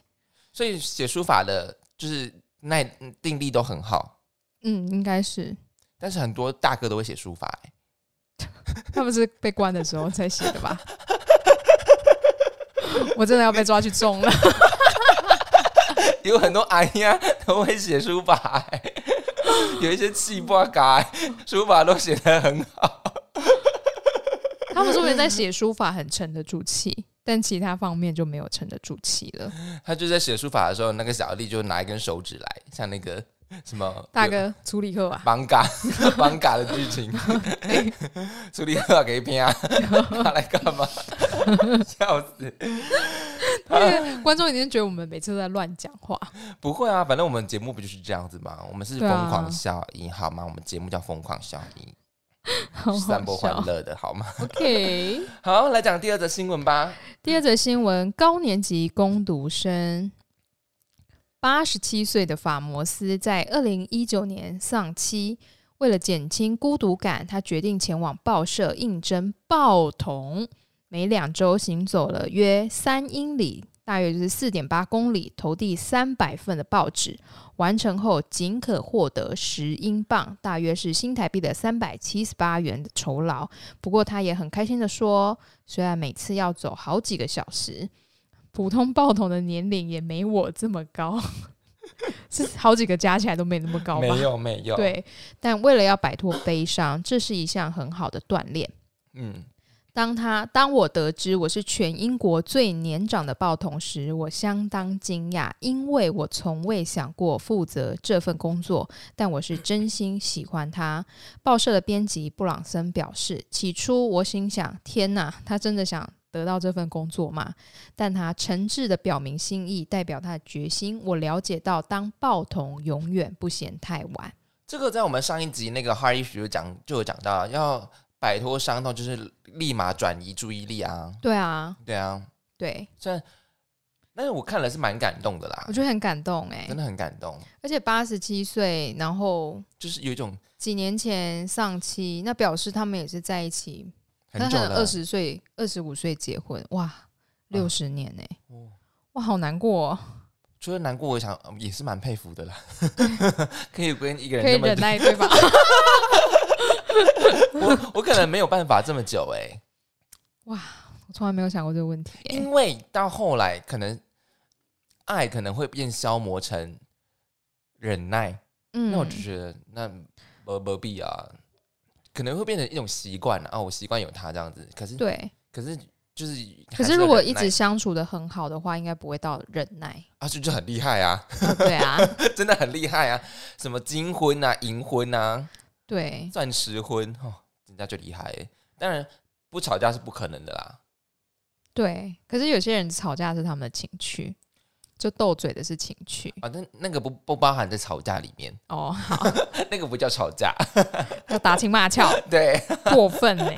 所以写书法的，就是耐定力都很好。嗯，应该是。但是很多大哥都会写书法，哎，[laughs] 他们是被关的时候才写的吧？[laughs] 我真的要被抓去种了。有很多阿姨啊都会写书法，[laughs] 有一些气不改，书法都写的很好。他们说人在写书法很沉得住气，但其他方面就没有沉得住气了。[laughs] 他就在写书法的时候，那个小丽就拿一根手指来，像那个。什么大哥处理课啊？绑嘎绑嘎的剧情，[laughs] 处理课给拼啊！[laughs] 他来干嘛？[laughs] 笑死！观众一定觉得我们每次都在乱讲话。不会啊，反正我们节目不就是这样子吗？我们是疯狂效应，好吗？我们节目叫疯狂效应，散播欢乐的好吗？OK，好，来讲第二则新闻吧。第二则新闻：高年级攻读生。八十七岁的法摩斯在二零一九年丧妻，为了减轻孤独感，他决定前往报社应征报童，每两周行走了约三英里，大约就是四点八公里，投递三百份的报纸，完成后仅可获得十英镑，大约是新台币的三百七十八元的酬劳。不过他也很开心的说，虽然每次要走好几个小时。普通报童的年龄也没我这么高，[laughs] 是好几个加起来都没那么高。没有没有。对，但为了要摆脱悲伤，这是一项很好的锻炼。嗯，当他当我得知我是全英国最年长的报童时，我相当惊讶，因为我从未想过负责这份工作。但我是真心喜欢他。报社的编辑布朗森表示，起初我心想：天哪，他真的想。得到这份工作嘛。但他诚挚的表明心意，代表他的决心。我了解到，当报童永远不嫌太晚。这个在我们上一集那个 Hard Issue 就讲就有讲到，要摆脱伤痛，就是立马转移注意力啊。对啊，对啊，对。虽然，但是我看了是蛮感动的啦。我觉得很感动哎，真的很感动。而且八十七岁，然后就是有一种几年前丧妻，那表示他们也是在一起很久了。二十岁、二十五岁结婚，哇，六十年呢，哇，好难过。除了难过，我想也是蛮佩服的啦，[laughs] 可以跟一个人可以忍耐对吧？[laughs] 我我可能没有办法这么久哎，哇，我从来没有想过这个问题。因为到后来，可能爱可能会变消磨成忍耐，嗯，那我就觉得那不不必啊？可能会变成一种习惯啊，我习惯有他这样子，可是对，可是。就是，可是如果一直相处的很好的话，应该不会到忍耐啊，这就很厉害啊！对啊，[laughs] 真的很厉害啊！什么金婚啊、银婚啊，对，钻石婚哦，人家就厉害。当然不吵架是不可能的啦。对，可是有些人吵架是他们的情趣，就斗嘴的是情趣。啊，那那个不不包含在吵架里面。哦。好，[laughs] 那个不叫吵架，[laughs] 要打情骂俏，[laughs] 对，过分呢。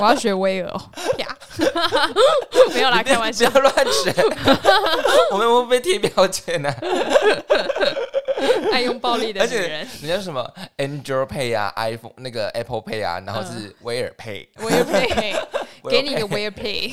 我要学威尔呀！没有啦，开玩笑，不要乱学，我们会被贴标签呢。爱用暴力的女人，人家什么 Android Pay 啊，iPhone 那个 Apple Pay 啊，然后是威尔 Pay，威尔 Pay，给你一个威尔 Pay。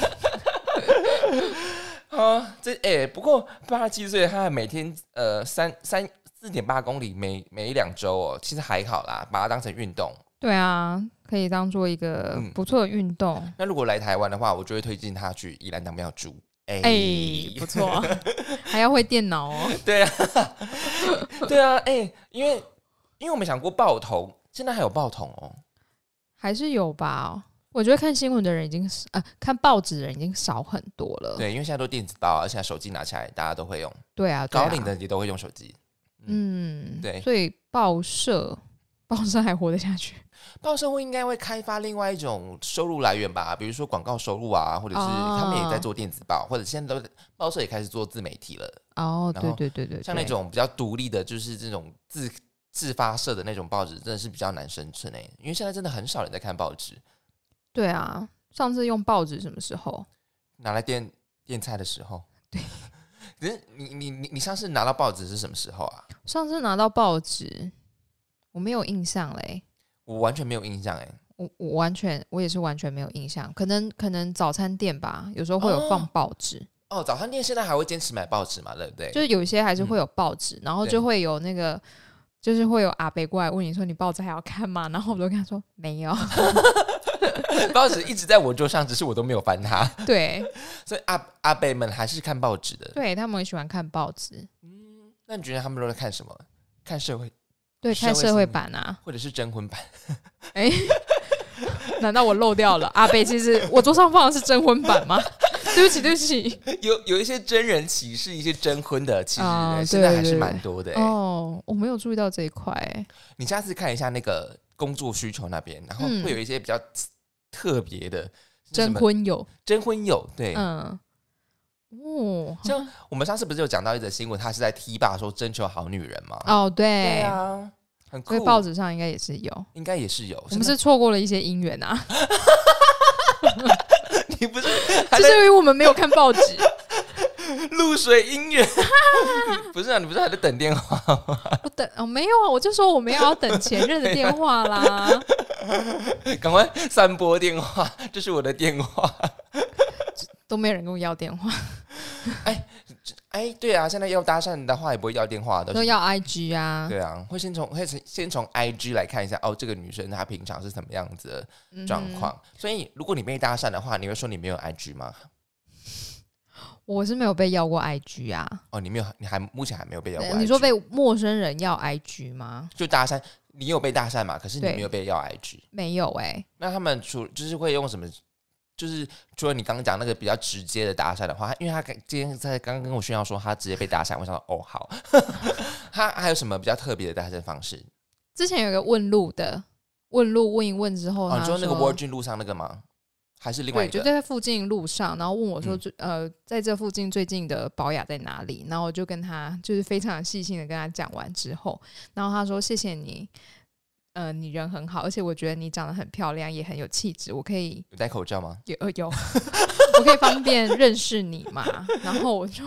啊，这哎，不过八十七岁，他每天呃三三四点八公里，每每一两周哦，其实还好啦，把它当成运动。对啊，可以当做一个不错的运动。那如果来台湾的话，我就会推荐他去宜兰当庙住。哎，不错，[laughs] 还要会电脑哦。[laughs] 对啊，[laughs] 对啊，哎，因为因为我们想过报童，现在还有报童哦，还是有吧？我觉得看新闻的人已经是啊，看报纸的人已经少很多了。对，因为现在都电子报，而且手机拿起来大家都会用。对啊，高龄的也都会用手机。嗯，对，所以报社报社还活得下去。报社会应该会开发另外一种收入来源吧，比如说广告收入啊，或者是他们也在做电子报，或者现在都报社也开始做自媒体了。哦，对对对对，像那种比较独立的，就是这种自自发社的那种报纸，真的是比较难生存诶，因为现在真的很少人在看报纸。对啊，上次用报纸什么时候？拿来垫垫菜的时候。对，[laughs] 可是你你你你上次拿到报纸是什么时候啊？上次拿到报纸，我没有印象嘞。我完全没有印象哎，我我完全我也是完全没有印象，可能可能早餐店吧，有时候会有放报纸。哦，早餐店现在还会坚持买报纸嘛？对不对？就是有一些还是会有报纸，然后就会有那个，就是会有阿伯过来问你说：“你报纸还要看吗？”然后我都跟他说：“没有。[laughs] ”报纸一直在我桌上，只是我都没有翻它。对，[laughs] 所以阿阿伯们还是看报纸的。对他们很喜欢看报纸。嗯，那你觉得他们都在看什么？看社会？对，看社会版啊，或者是征婚版。哎，[laughs] 难道我漏掉了？阿贝，其实我桌上放的是征婚版吗？[laughs] 对不起，对不起。[laughs] 有有一些真人歧视，一些征婚的，其实现在还是蛮多的。哦，我没有注意到这一块。你下次看一下那个工作需求那边，然后会有一些比较特别的征婚友，征婚友，对，嗯。哦，像我们上次不是有讲到一则新闻，他是在 T 吧说征求好女人吗？哦，对，对啊，很酷。报纸上应该也是有，应该也是有。我们是错过了一些姻缘啊。[laughs] 你不是，[laughs] 就是因为我们没有看报纸。[laughs] 露水姻缘，[laughs] 不是啊？你不是还在等电话吗？我等哦，没有啊，我就说我们要等前任的电话啦。赶快三拨电话，这是我的电话。都没有人跟我要电话，哎哎，对啊，现在要搭讪的话也不会要电话，都要 I G 啊。对啊，会先从会先从 I G 来看一下，哦，这个女生她平常是什么样子的状况。所以如果你被搭讪的话，你会说你没有 I G 吗？我是没有被要过 I G 啊。哦，你没有，你还目前还没有被要过。你说被陌生人要 I G 吗？就搭讪，你有被搭讪嘛？可是你没有被要 I G，没有哎。那他们除就是会用什么？就是除了你刚刚讲那个比较直接的搭讪的话，因为他今天在刚刚跟我炫耀说他直接被搭讪，我想说哦好，[laughs] 他还有什么比较特别的搭讪方式？之前有个问路的，问路问一问之后，你说那个 Virgin 路上那个吗？还是另外一个？就在附近路上，然后问我说：“最呃，在这附近最近的保雅在哪里？”然后我就跟他就是非常细心的跟他讲完之后，然后他说：“谢谢你，呃，你人很好，而且我觉得你长得很漂亮，也很有气质。我可以有戴口罩吗？有有，[laughs] 我可以方便认识你吗？”然后我就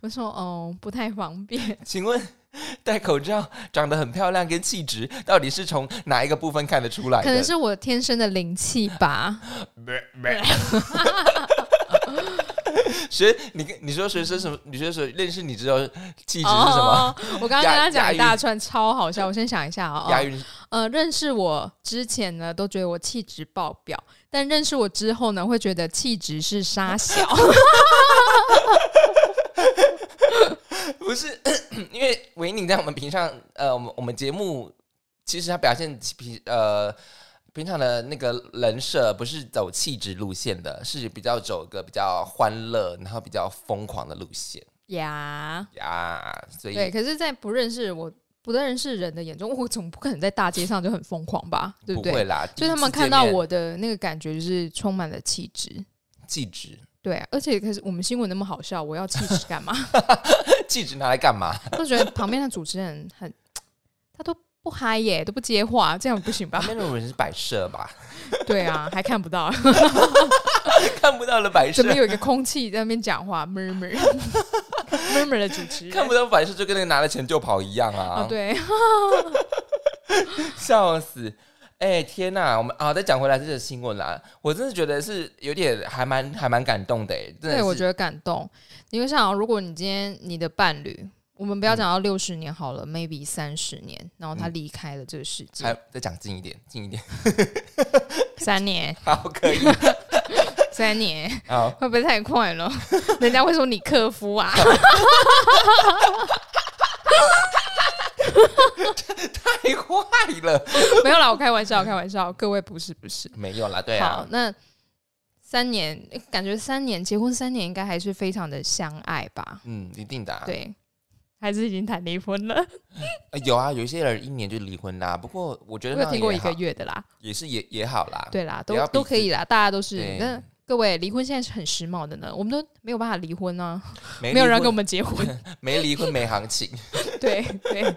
我说：“哦，不太方便。”请问。戴口罩，长得很漂亮，跟气质到底是从哪一个部分看得出来？可能是我天生的灵气吧。[laughs] 学你，你说学生什么？你说说认识你之后气质是什么？我刚刚跟他讲一大串，超好笑。我先想一下啊。呃，认识我之前呢，都觉得我气质爆表，但认识我之后呢，会觉得气质是沙小。[laughs] 不是，[coughs] 因为维宁在我们平常呃，我们我们节目其实他表现平呃平常的那个人设不是走气质路线的，是比较走个比较欢乐，然后比较疯狂的路线呀呀。所以对，可是，在不认识我不认识人的眼中，我总不可能在大街上就很疯狂吧？对不对？不会啦，就他们看到我的那个感觉，就是充满了气质，气质。对，而且可是我们新闻那么好笑，我要气质干嘛？[laughs] 气质拿来干嘛？都觉得旁边的主持人很，他都不嗨耶，都不接话，这样不行吧？旁边的人是摆设吧？[laughs] 对啊，还看不到，[laughs] 看不到的摆设，怎么有一个空气在那边讲话？murmur，murmur 的主持人看不到摆设，就跟那个拿了钱就跑一样啊！对，[laughs] 笑死。哎天呐，我们啊再讲回来这个新闻啦，我真的觉得是有点还蛮还蛮感动的哎，对，我觉得感动。你会想，如果你今天你的伴侣，我们不要讲到六十年好了，maybe 三十年，然后他离开了这个世界，还再讲近一点，近一点，[laughs] 三年，好可以，[laughs] 三年，好，会不会太快了？人家会说你克夫啊。[laughs] 太坏了！没有啦，我开玩笑，开玩笑。各位不是不是，没有啦，对啊。好，那三年，感觉三年结婚三年，应该还是非常的相爱吧？嗯，一定的。对，还是已经谈离婚了？[laughs] 有啊，有一些人一年就离婚啦。不过我觉得，我有听过一个月的啦，也是也也好啦。对啦，都都可以啦，大家都是那。各位，离婚现在是很时髦的呢，我们都没有办法离婚啊，没有人跟我们结婚，[laughs] 没离婚没行情。对 [laughs] 对，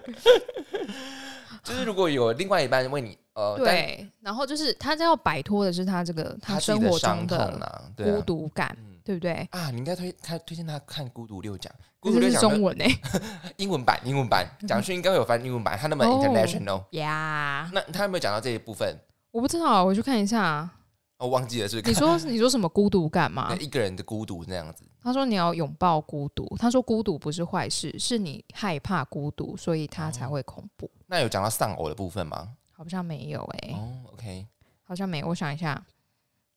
就是如果有另外一半为你呃，对，然后就是他要摆脱的是他这个他生活中的孤独感，对不对？啊，你应该推他推荐他看《孤独六讲》，孤独六讲中文 [laughs] 诶，英文版英文版蒋勋应该有翻英文版，他那么 international 呀。那他有没有讲到这一部分？我不知道，我去看一下。我忘记了，是你说 [laughs] 你说什么孤独感吗？一个人的孤独那样子。他说你要拥抱孤独。他说孤独不是坏事，是你害怕孤独，所以他才会恐怖。那有讲到丧偶的部分吗？好像没有哎。哦，OK，好像没有。我想一下，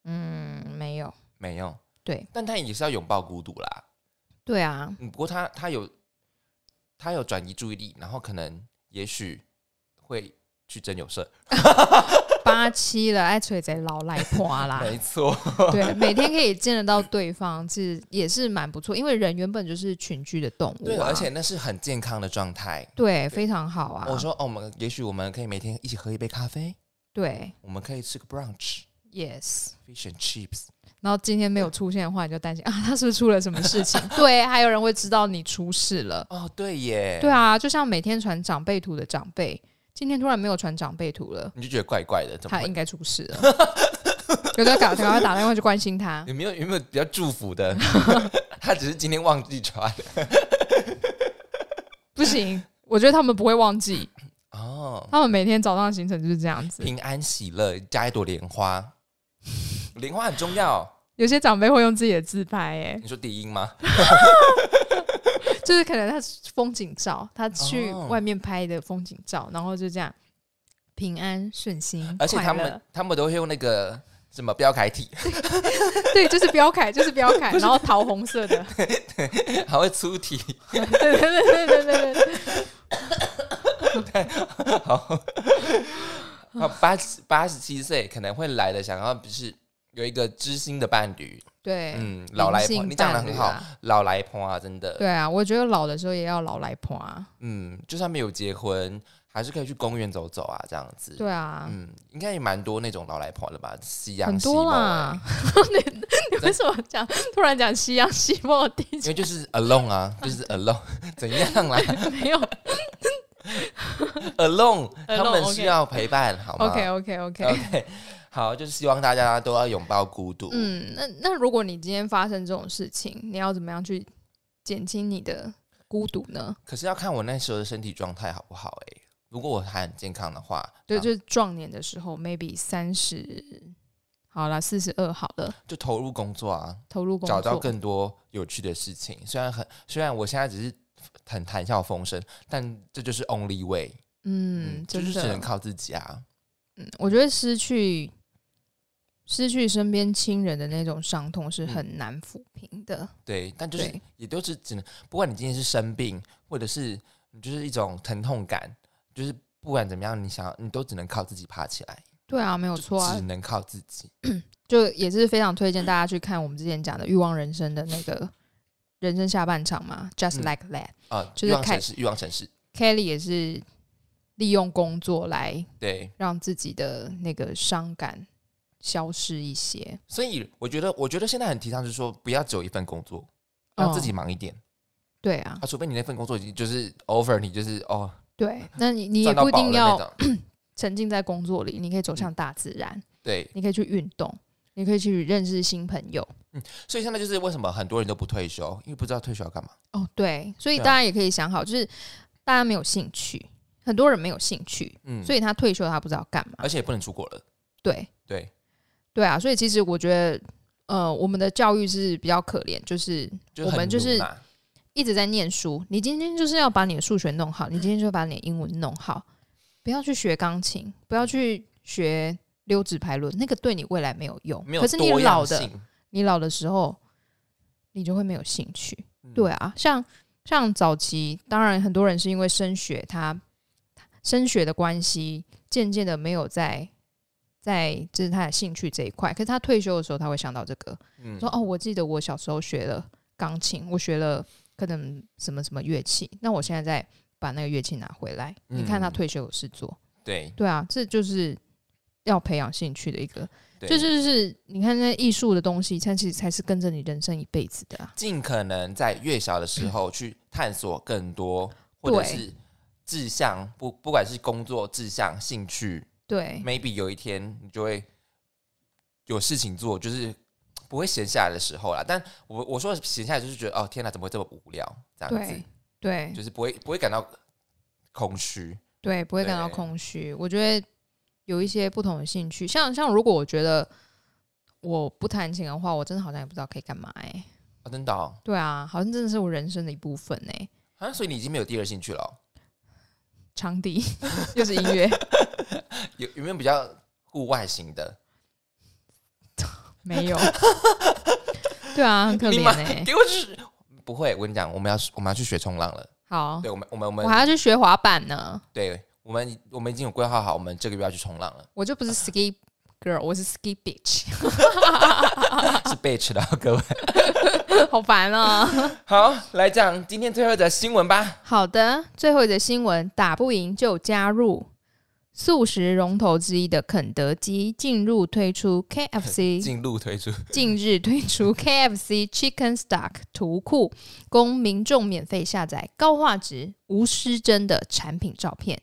嗯，没有，没有。对，但他也是要拥抱孤独啦。对啊。不过他他有他有转移注意力，然后可能也许会去真有色。[laughs] 八七了，爱吹贼老赖婆啦，[laughs] 没错，[laughs] 对，每天可以见得到对方，其实也是蛮不错。因为人原本就是群居的动物，对，而且那是很健康的状态，对，非常好啊。我说，哦，我们也许我们可以每天一起喝一杯咖啡，对，我们可以吃个 brunch，yes，fish and chips。然后今天没有出现的话，你就担心啊，[laughs] 他是不是出了什么事情？[laughs] 对，还有人会知道你出事了。哦，对耶，对啊，就像每天传长辈图的长辈。今天突然没有传长辈图了，你就觉得怪怪的，他应该出事了。[laughs] 有的赶赶快打电话去关心他。有没有有没有比较祝福的？他只是今天忘记传。不行，我觉得他们不会忘记哦。他们每天早上行程就是这样子，平安喜乐加一朵莲花，莲花很重要。有些长辈会用自己的自拍，哎，你说低音吗？[laughs] 就是可能他风景照，他去外面拍的风景照，然后就这样平安顺心，而且他们他们都会用那个什么标楷体，[laughs] 对，就是标楷，就是标楷，[laughs] 然后桃红色的，还会粗体，对对对对对对对，好，好八十八十七岁可能会来的，想要不是有一个知心的伴侣。对，嗯，老来婆，你讲的很好，老来婆啊，真的。对啊，我觉得老的时候也要老来婆啊。嗯，就算没有结婚，还是可以去公园走走啊，这样子。对啊，嗯，应该也蛮多那种老来婆的吧，夕阳很多啦。[laughs] 你你为什么讲突然讲夕阳西莫地？因为就是 alone 啊，就是 alone，[laughs] 怎样啦？[laughs] 没有 alone，他们需要陪伴，好吗？OK OK OK OK，好，就是希望大家都要拥抱孤独。嗯，那那如果你今天发生这种事情，你要怎么样去减轻你的孤独呢？可是要看我那时候的身体状态好不好哎。如果我还很健康的话，对，就是壮年的时候，maybe 三十，好了，四十二好了，就投入工作啊，投入工作，找到更多有趣的事情。虽然很，虽然我现在只是很谈笑风生，但这就是 only way，嗯，就是只能靠自己啊。嗯，我觉得失去失去身边亲人的那种伤痛是很难抚平的。对，但就是也都是只能，不管你今天是生病，或者是你就是一种疼痛感。就是不管怎么样，你想你都只能靠自己爬起来。对啊，没有错啊，只能靠自己。[clears throat] 就也是非常推荐大家去看我们之前讲的《欲望人生》的那个人生下半场嘛，Just Like That 啊，就是开始欲望城市。Kelly 也是利用工作来对让自己的那个伤感消失一些。所以我觉得，我觉得现在很提倡就是说，不要只有一份工作，让自己忙一点。对啊，啊，除非你那份工作已经就是 over，你就是哦。对，那你你也不一定要 [clears throat] 沉浸在工作里，你可以走向大自然。对，你可以去运动，你可以去认识新朋友。嗯，所以现在就是为什么很多人都不退休，因为不知道退休要干嘛。哦，对，所以大家也可以想好，就是大家没有兴趣，很多人没有兴趣，嗯，所以他退休他不知道干嘛，而且也不能出国了。对对对啊，所以其实我觉得，呃，我们的教育是比较可怜，就是我们就是。一直在念书，你今天就是要把你的数学弄好，你今天就把你的英文弄好，不要去学钢琴，不要去学溜直排轮，那个对你未来没有用。可是你老的，你老的时候，你就会没有兴趣。对啊，像像早期，当然很多人是因为升学，他升学的关系，渐渐的没有在在这是他的兴趣这一块。可是他退休的时候，他会想到这个，说哦，我记得我小时候学了钢琴，我学了。可能什么什么乐器，那我现在再把那个乐器拿回来，你看他退休有事做，对对啊，这就是要培养兴趣的一个，就就是你看那艺术的东西，它其实才是跟着你人生一辈子的。尽可能在越小的时候去探索更多，或者是志向，不不管是工作志向、兴趣，对，maybe 有一天你就会有事情做，就是。不会闲下来的时候啦，但我我说闲下来就是觉得哦天哪，怎么会这么无聊这样子？对，就是不会不会感到空虚，对，不会感到空虚。我觉得有一些不同的兴趣，像像如果我觉得我不弹琴的话，我真的好像也不知道可以干嘛哎。啊，真的？哦对啊，好像真的是我人生的一部分哎。啊，所以你已经没有第二兴趣了？[laughs] 长笛又是音乐，[laughs] 有有没有比较户外型的？[laughs] 没有，对啊，很可怜哎。给我去，不会，我跟你讲，我们要我们要去学冲浪了。好，对，我们我们我们我还要去学滑板呢。对，我们我们已经有规划好，我们这个月要去冲浪了。我就不是 ski girl，我是 ski bitch，[laughs] 是 bitch 的 [laughs] 各位，[laughs] 好烦啊！好，来讲今天最后一则新闻吧。好的，最后一则新闻，打不赢就加入。素食龙头之一的肯德基进入推出 KFC，进入推出，近日推出 KFC Chicken Stock 图库，供民众免费下载高画质、无失真的产品照片，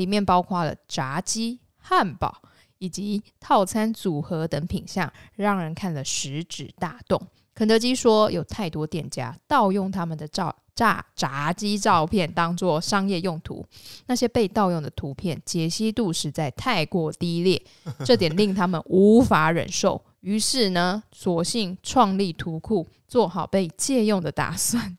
里面包括了炸鸡、汉堡以及套餐组合等品项，让人看了食指大动。肯德基说，有太多店家盗用他们的照。炸炸鸡照片当做商业用途，那些被盗用的图片解析度实在太过低劣，这点令他们无法忍受。于是呢，索性创立图库，做好被借用的打算，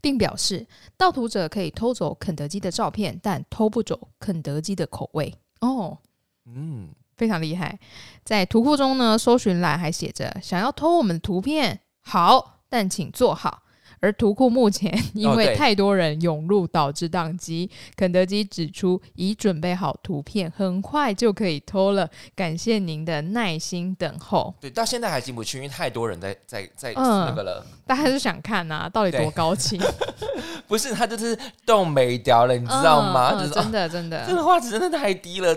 并表示盗图者可以偷走肯德基的照片，但偷不走肯德基的口味。哦，嗯，非常厉害。在图库中呢，搜寻栏还写着：想要偷我们的图片，好，但请做好。而图库目前 [laughs] 因为太多人涌入导致宕机，肯德基指出已准备好图片，很快就可以偷了。感谢您的耐心等候。对，到现在还进不去，因为太多人在在在那个了。大家是想看呐，到底多高清？[laughs] 不是，他就是动没掉了，你知道吗？真的真的，这个画质真的太低了。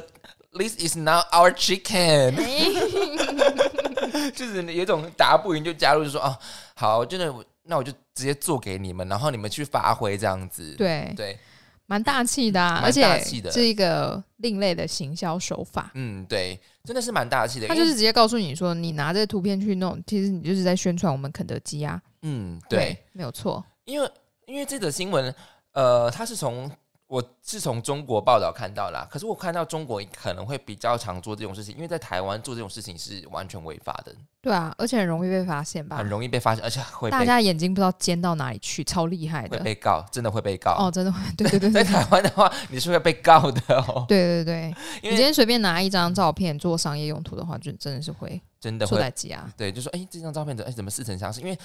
This is not our chicken。[laughs] 就是有一种答不赢就加入，就说啊，好，真的，那我就直接做给你们，然后你们去发挥这样子。对对，蛮大气的，而且是一个另类的行销手法。嗯，对，真的是蛮大气的。他就是直接告诉你说，你拿这图片去弄，其实你就是在宣传我们肯德基啊。嗯，对，没有错。因为因为这则新闻，呃，它是从。我是从中国报道看到啦，可是我看到中国可能会比较常做这种事情，因为在台湾做这种事情是完全违法的。对啊，而且很容易被发现吧？很容易被发现，而且会大家眼睛不知道尖到哪里去，超厉害的。会被告，真的会被告哦，真的会。对对对，[laughs] 在台湾的话，你是会被告的哦。对对对，你今天随便拿一张照片做商业用途的话，就真的是会真的会挤啊。对，就说哎，这张照片怎哎怎么似曾相识？因为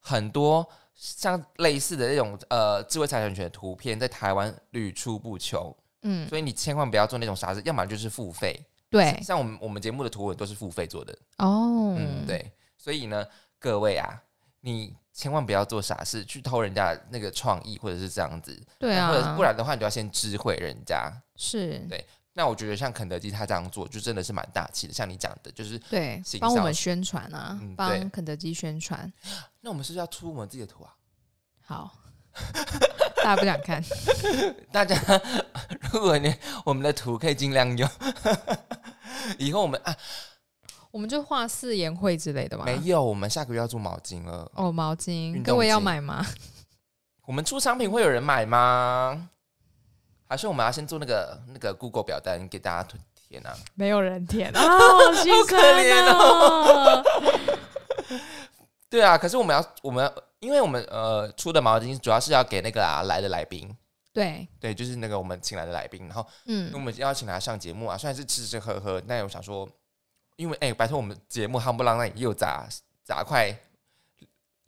很多。像类似的那种呃智慧财产权图片，在台湾屡出不穷，嗯，所以你千万不要做那种傻事，要么就是付费，对，像我们我们节目的图文都是付费做的。哦，嗯，对，所以呢，各位啊，你千万不要做傻事，去偷人家那个创意或者是这样子，对啊，或者不然的话，你就要先知会人家，是。对。那我觉得像肯德基他这样做，就真的是蛮大气的。像你讲的，就是对帮我们宣传啊，帮肯德基宣传。[gasps] 那我们是不是要出我们自己的图啊？好，大家不想看。[laughs] 大家，如果你我们的图可以尽量用，以后我们啊，我们就画四言会之类的嘛。没有，我们下个月要做毛巾了。哦，毛巾，各位要买吗？[laughs] 我们出商品会有人买吗？还是我们要先做那个那个 Google 表单给大家填啊？没有人填啊，[laughs] 好可怜哦。[laughs] 对啊，可是我们要我们，因为我们呃出的毛巾主要是要给那个啊来的来宾。对对，就是那个我们请来的来宾，然后嗯，我们邀请他上节目啊，虽然是吃吃喝喝，但我想说，因为哎，拜托我们节目夯不啷那又砸砸快。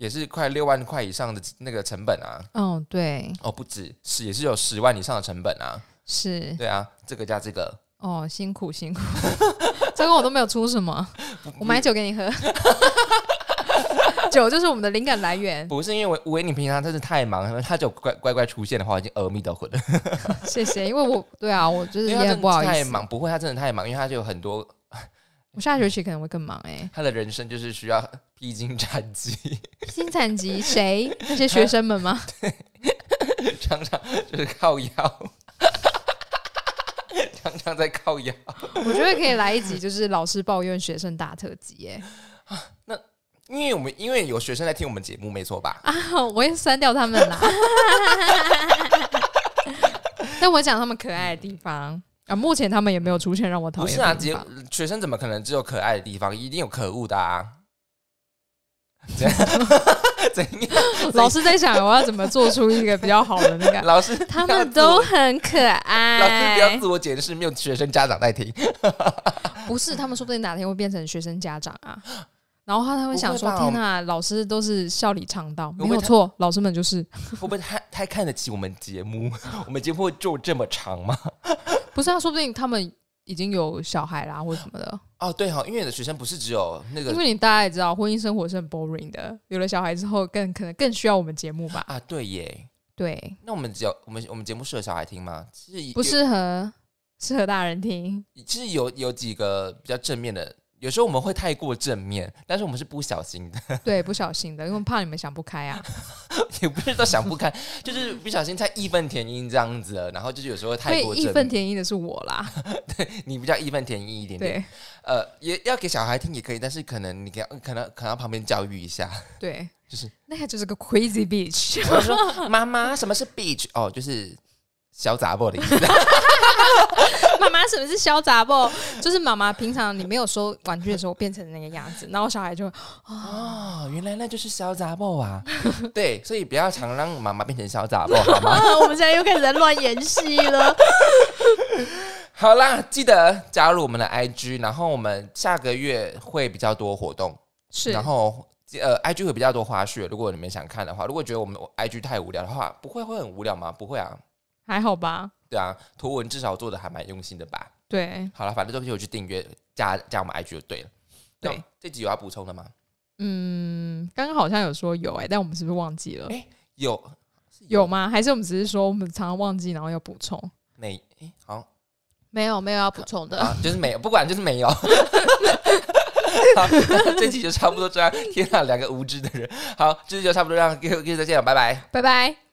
也是快六万块以上的那个成本啊！哦，对，哦，不止是，也是有十万以上的成本啊！是，对啊，这个加这个，哦，辛苦辛苦，[laughs] 这个我都没有出什么，我买酒给你喝，[laughs] 酒就是我们的灵感来源。不是因为我，为你平常真是太忙，他就乖乖乖出现的话，已经阿弥陀佛了。谢谢，因为我对啊，我就是也不好意思，太忙，不会，他真的太忙，因为他就有很多。我下学期可能会更忙哎。他的人生就是需要 [laughs] 披荆斩棘。披荆斩棘，[laughs] 谁？那些学生们吗？对，[laughs] 常常就是靠腰，常常在靠腰。我觉得可以来一集，就是老师抱怨学生大特辑哎。[gasps] 啊，那因为我们因为有学生在听我们节目，没错吧？啊，我会删掉他们啦。但我讲他们可爱的地方。啊，目前他们也没有出现让我讨厌的地方。学生怎么可能只有可爱的地方？一定有可恶的啊！[laughs] 怎样？[laughs] 老师在想我要怎么做出一个比较好的那个？[laughs] 老师他们都很可爱。老师不要自我解释，没有学生家长在听。不是，他们说不定哪天会变成学生家长啊。然后他他会想说：“天哪，老师都是笑里藏刀，没有错，老师们就是会不会太太看得起我们节目？我们节目就这么长吗？”不是啊，说不定他们已经有小孩啦，或者什么的。哦，对哈，因为你的学生不是只有那个，因为你大家也知道，婚姻生活是很 boring 的。有了小孩之后，更可能更需要我们节目吧？啊，对耶，对。那我们只有我们我们节目适合小孩听吗？其实不适合，适合大人听。其实有有几个比较正面的。有时候我们会太过正面，但是我们是不小心的。[laughs] [laughs] 对，不小心的，因为怕你们想不开啊。也不是说想不开，[laughs] 就是不小心太义愤填膺这样子，然后就是有时候太过。义愤填膺的是我啦。对你比较义愤填膺一点点。呃，也要给小孩听也可以，但是可能你给可能可能旁边教育一下。对，就是那个就是个 crazy bitch。我说妈妈，什么是 bitch？哦，就是小杂货的意思。妈妈，什么是潇洒不？就是妈妈平常你没有收玩具的时候变成那个样子，然后小孩就哦，原来那就是潇洒不啊？[laughs] 对，所以不要常让妈妈变成潇洒不，[laughs] 好吗？我们现在又开始在乱演戏了。[laughs] 好啦，记得加入我们的 IG，然后我们下个月会比较多活动，是，然后。呃，IG 会比较多花絮。如果你们想看的话，如果觉得我们 IG 太无聊的话，不会会很无聊吗？不会啊，还好吧。对啊，图文至少做的还蛮用心的吧。对，好了，反正都可以去订阅加加我们 IG 就对了。对，这集有要补充的吗？嗯，刚刚好像有说有哎，但我们是不是忘记了？哎，有有吗？还是我们只是说我们常常忘记，然后要补充？没，哎，好，没有没有要补充的，啊就是没有，不管就是没有。好，这集就差不多这样。天啊，两个无知的人。好，这集就差不多这样，各位再见了，拜拜，拜拜。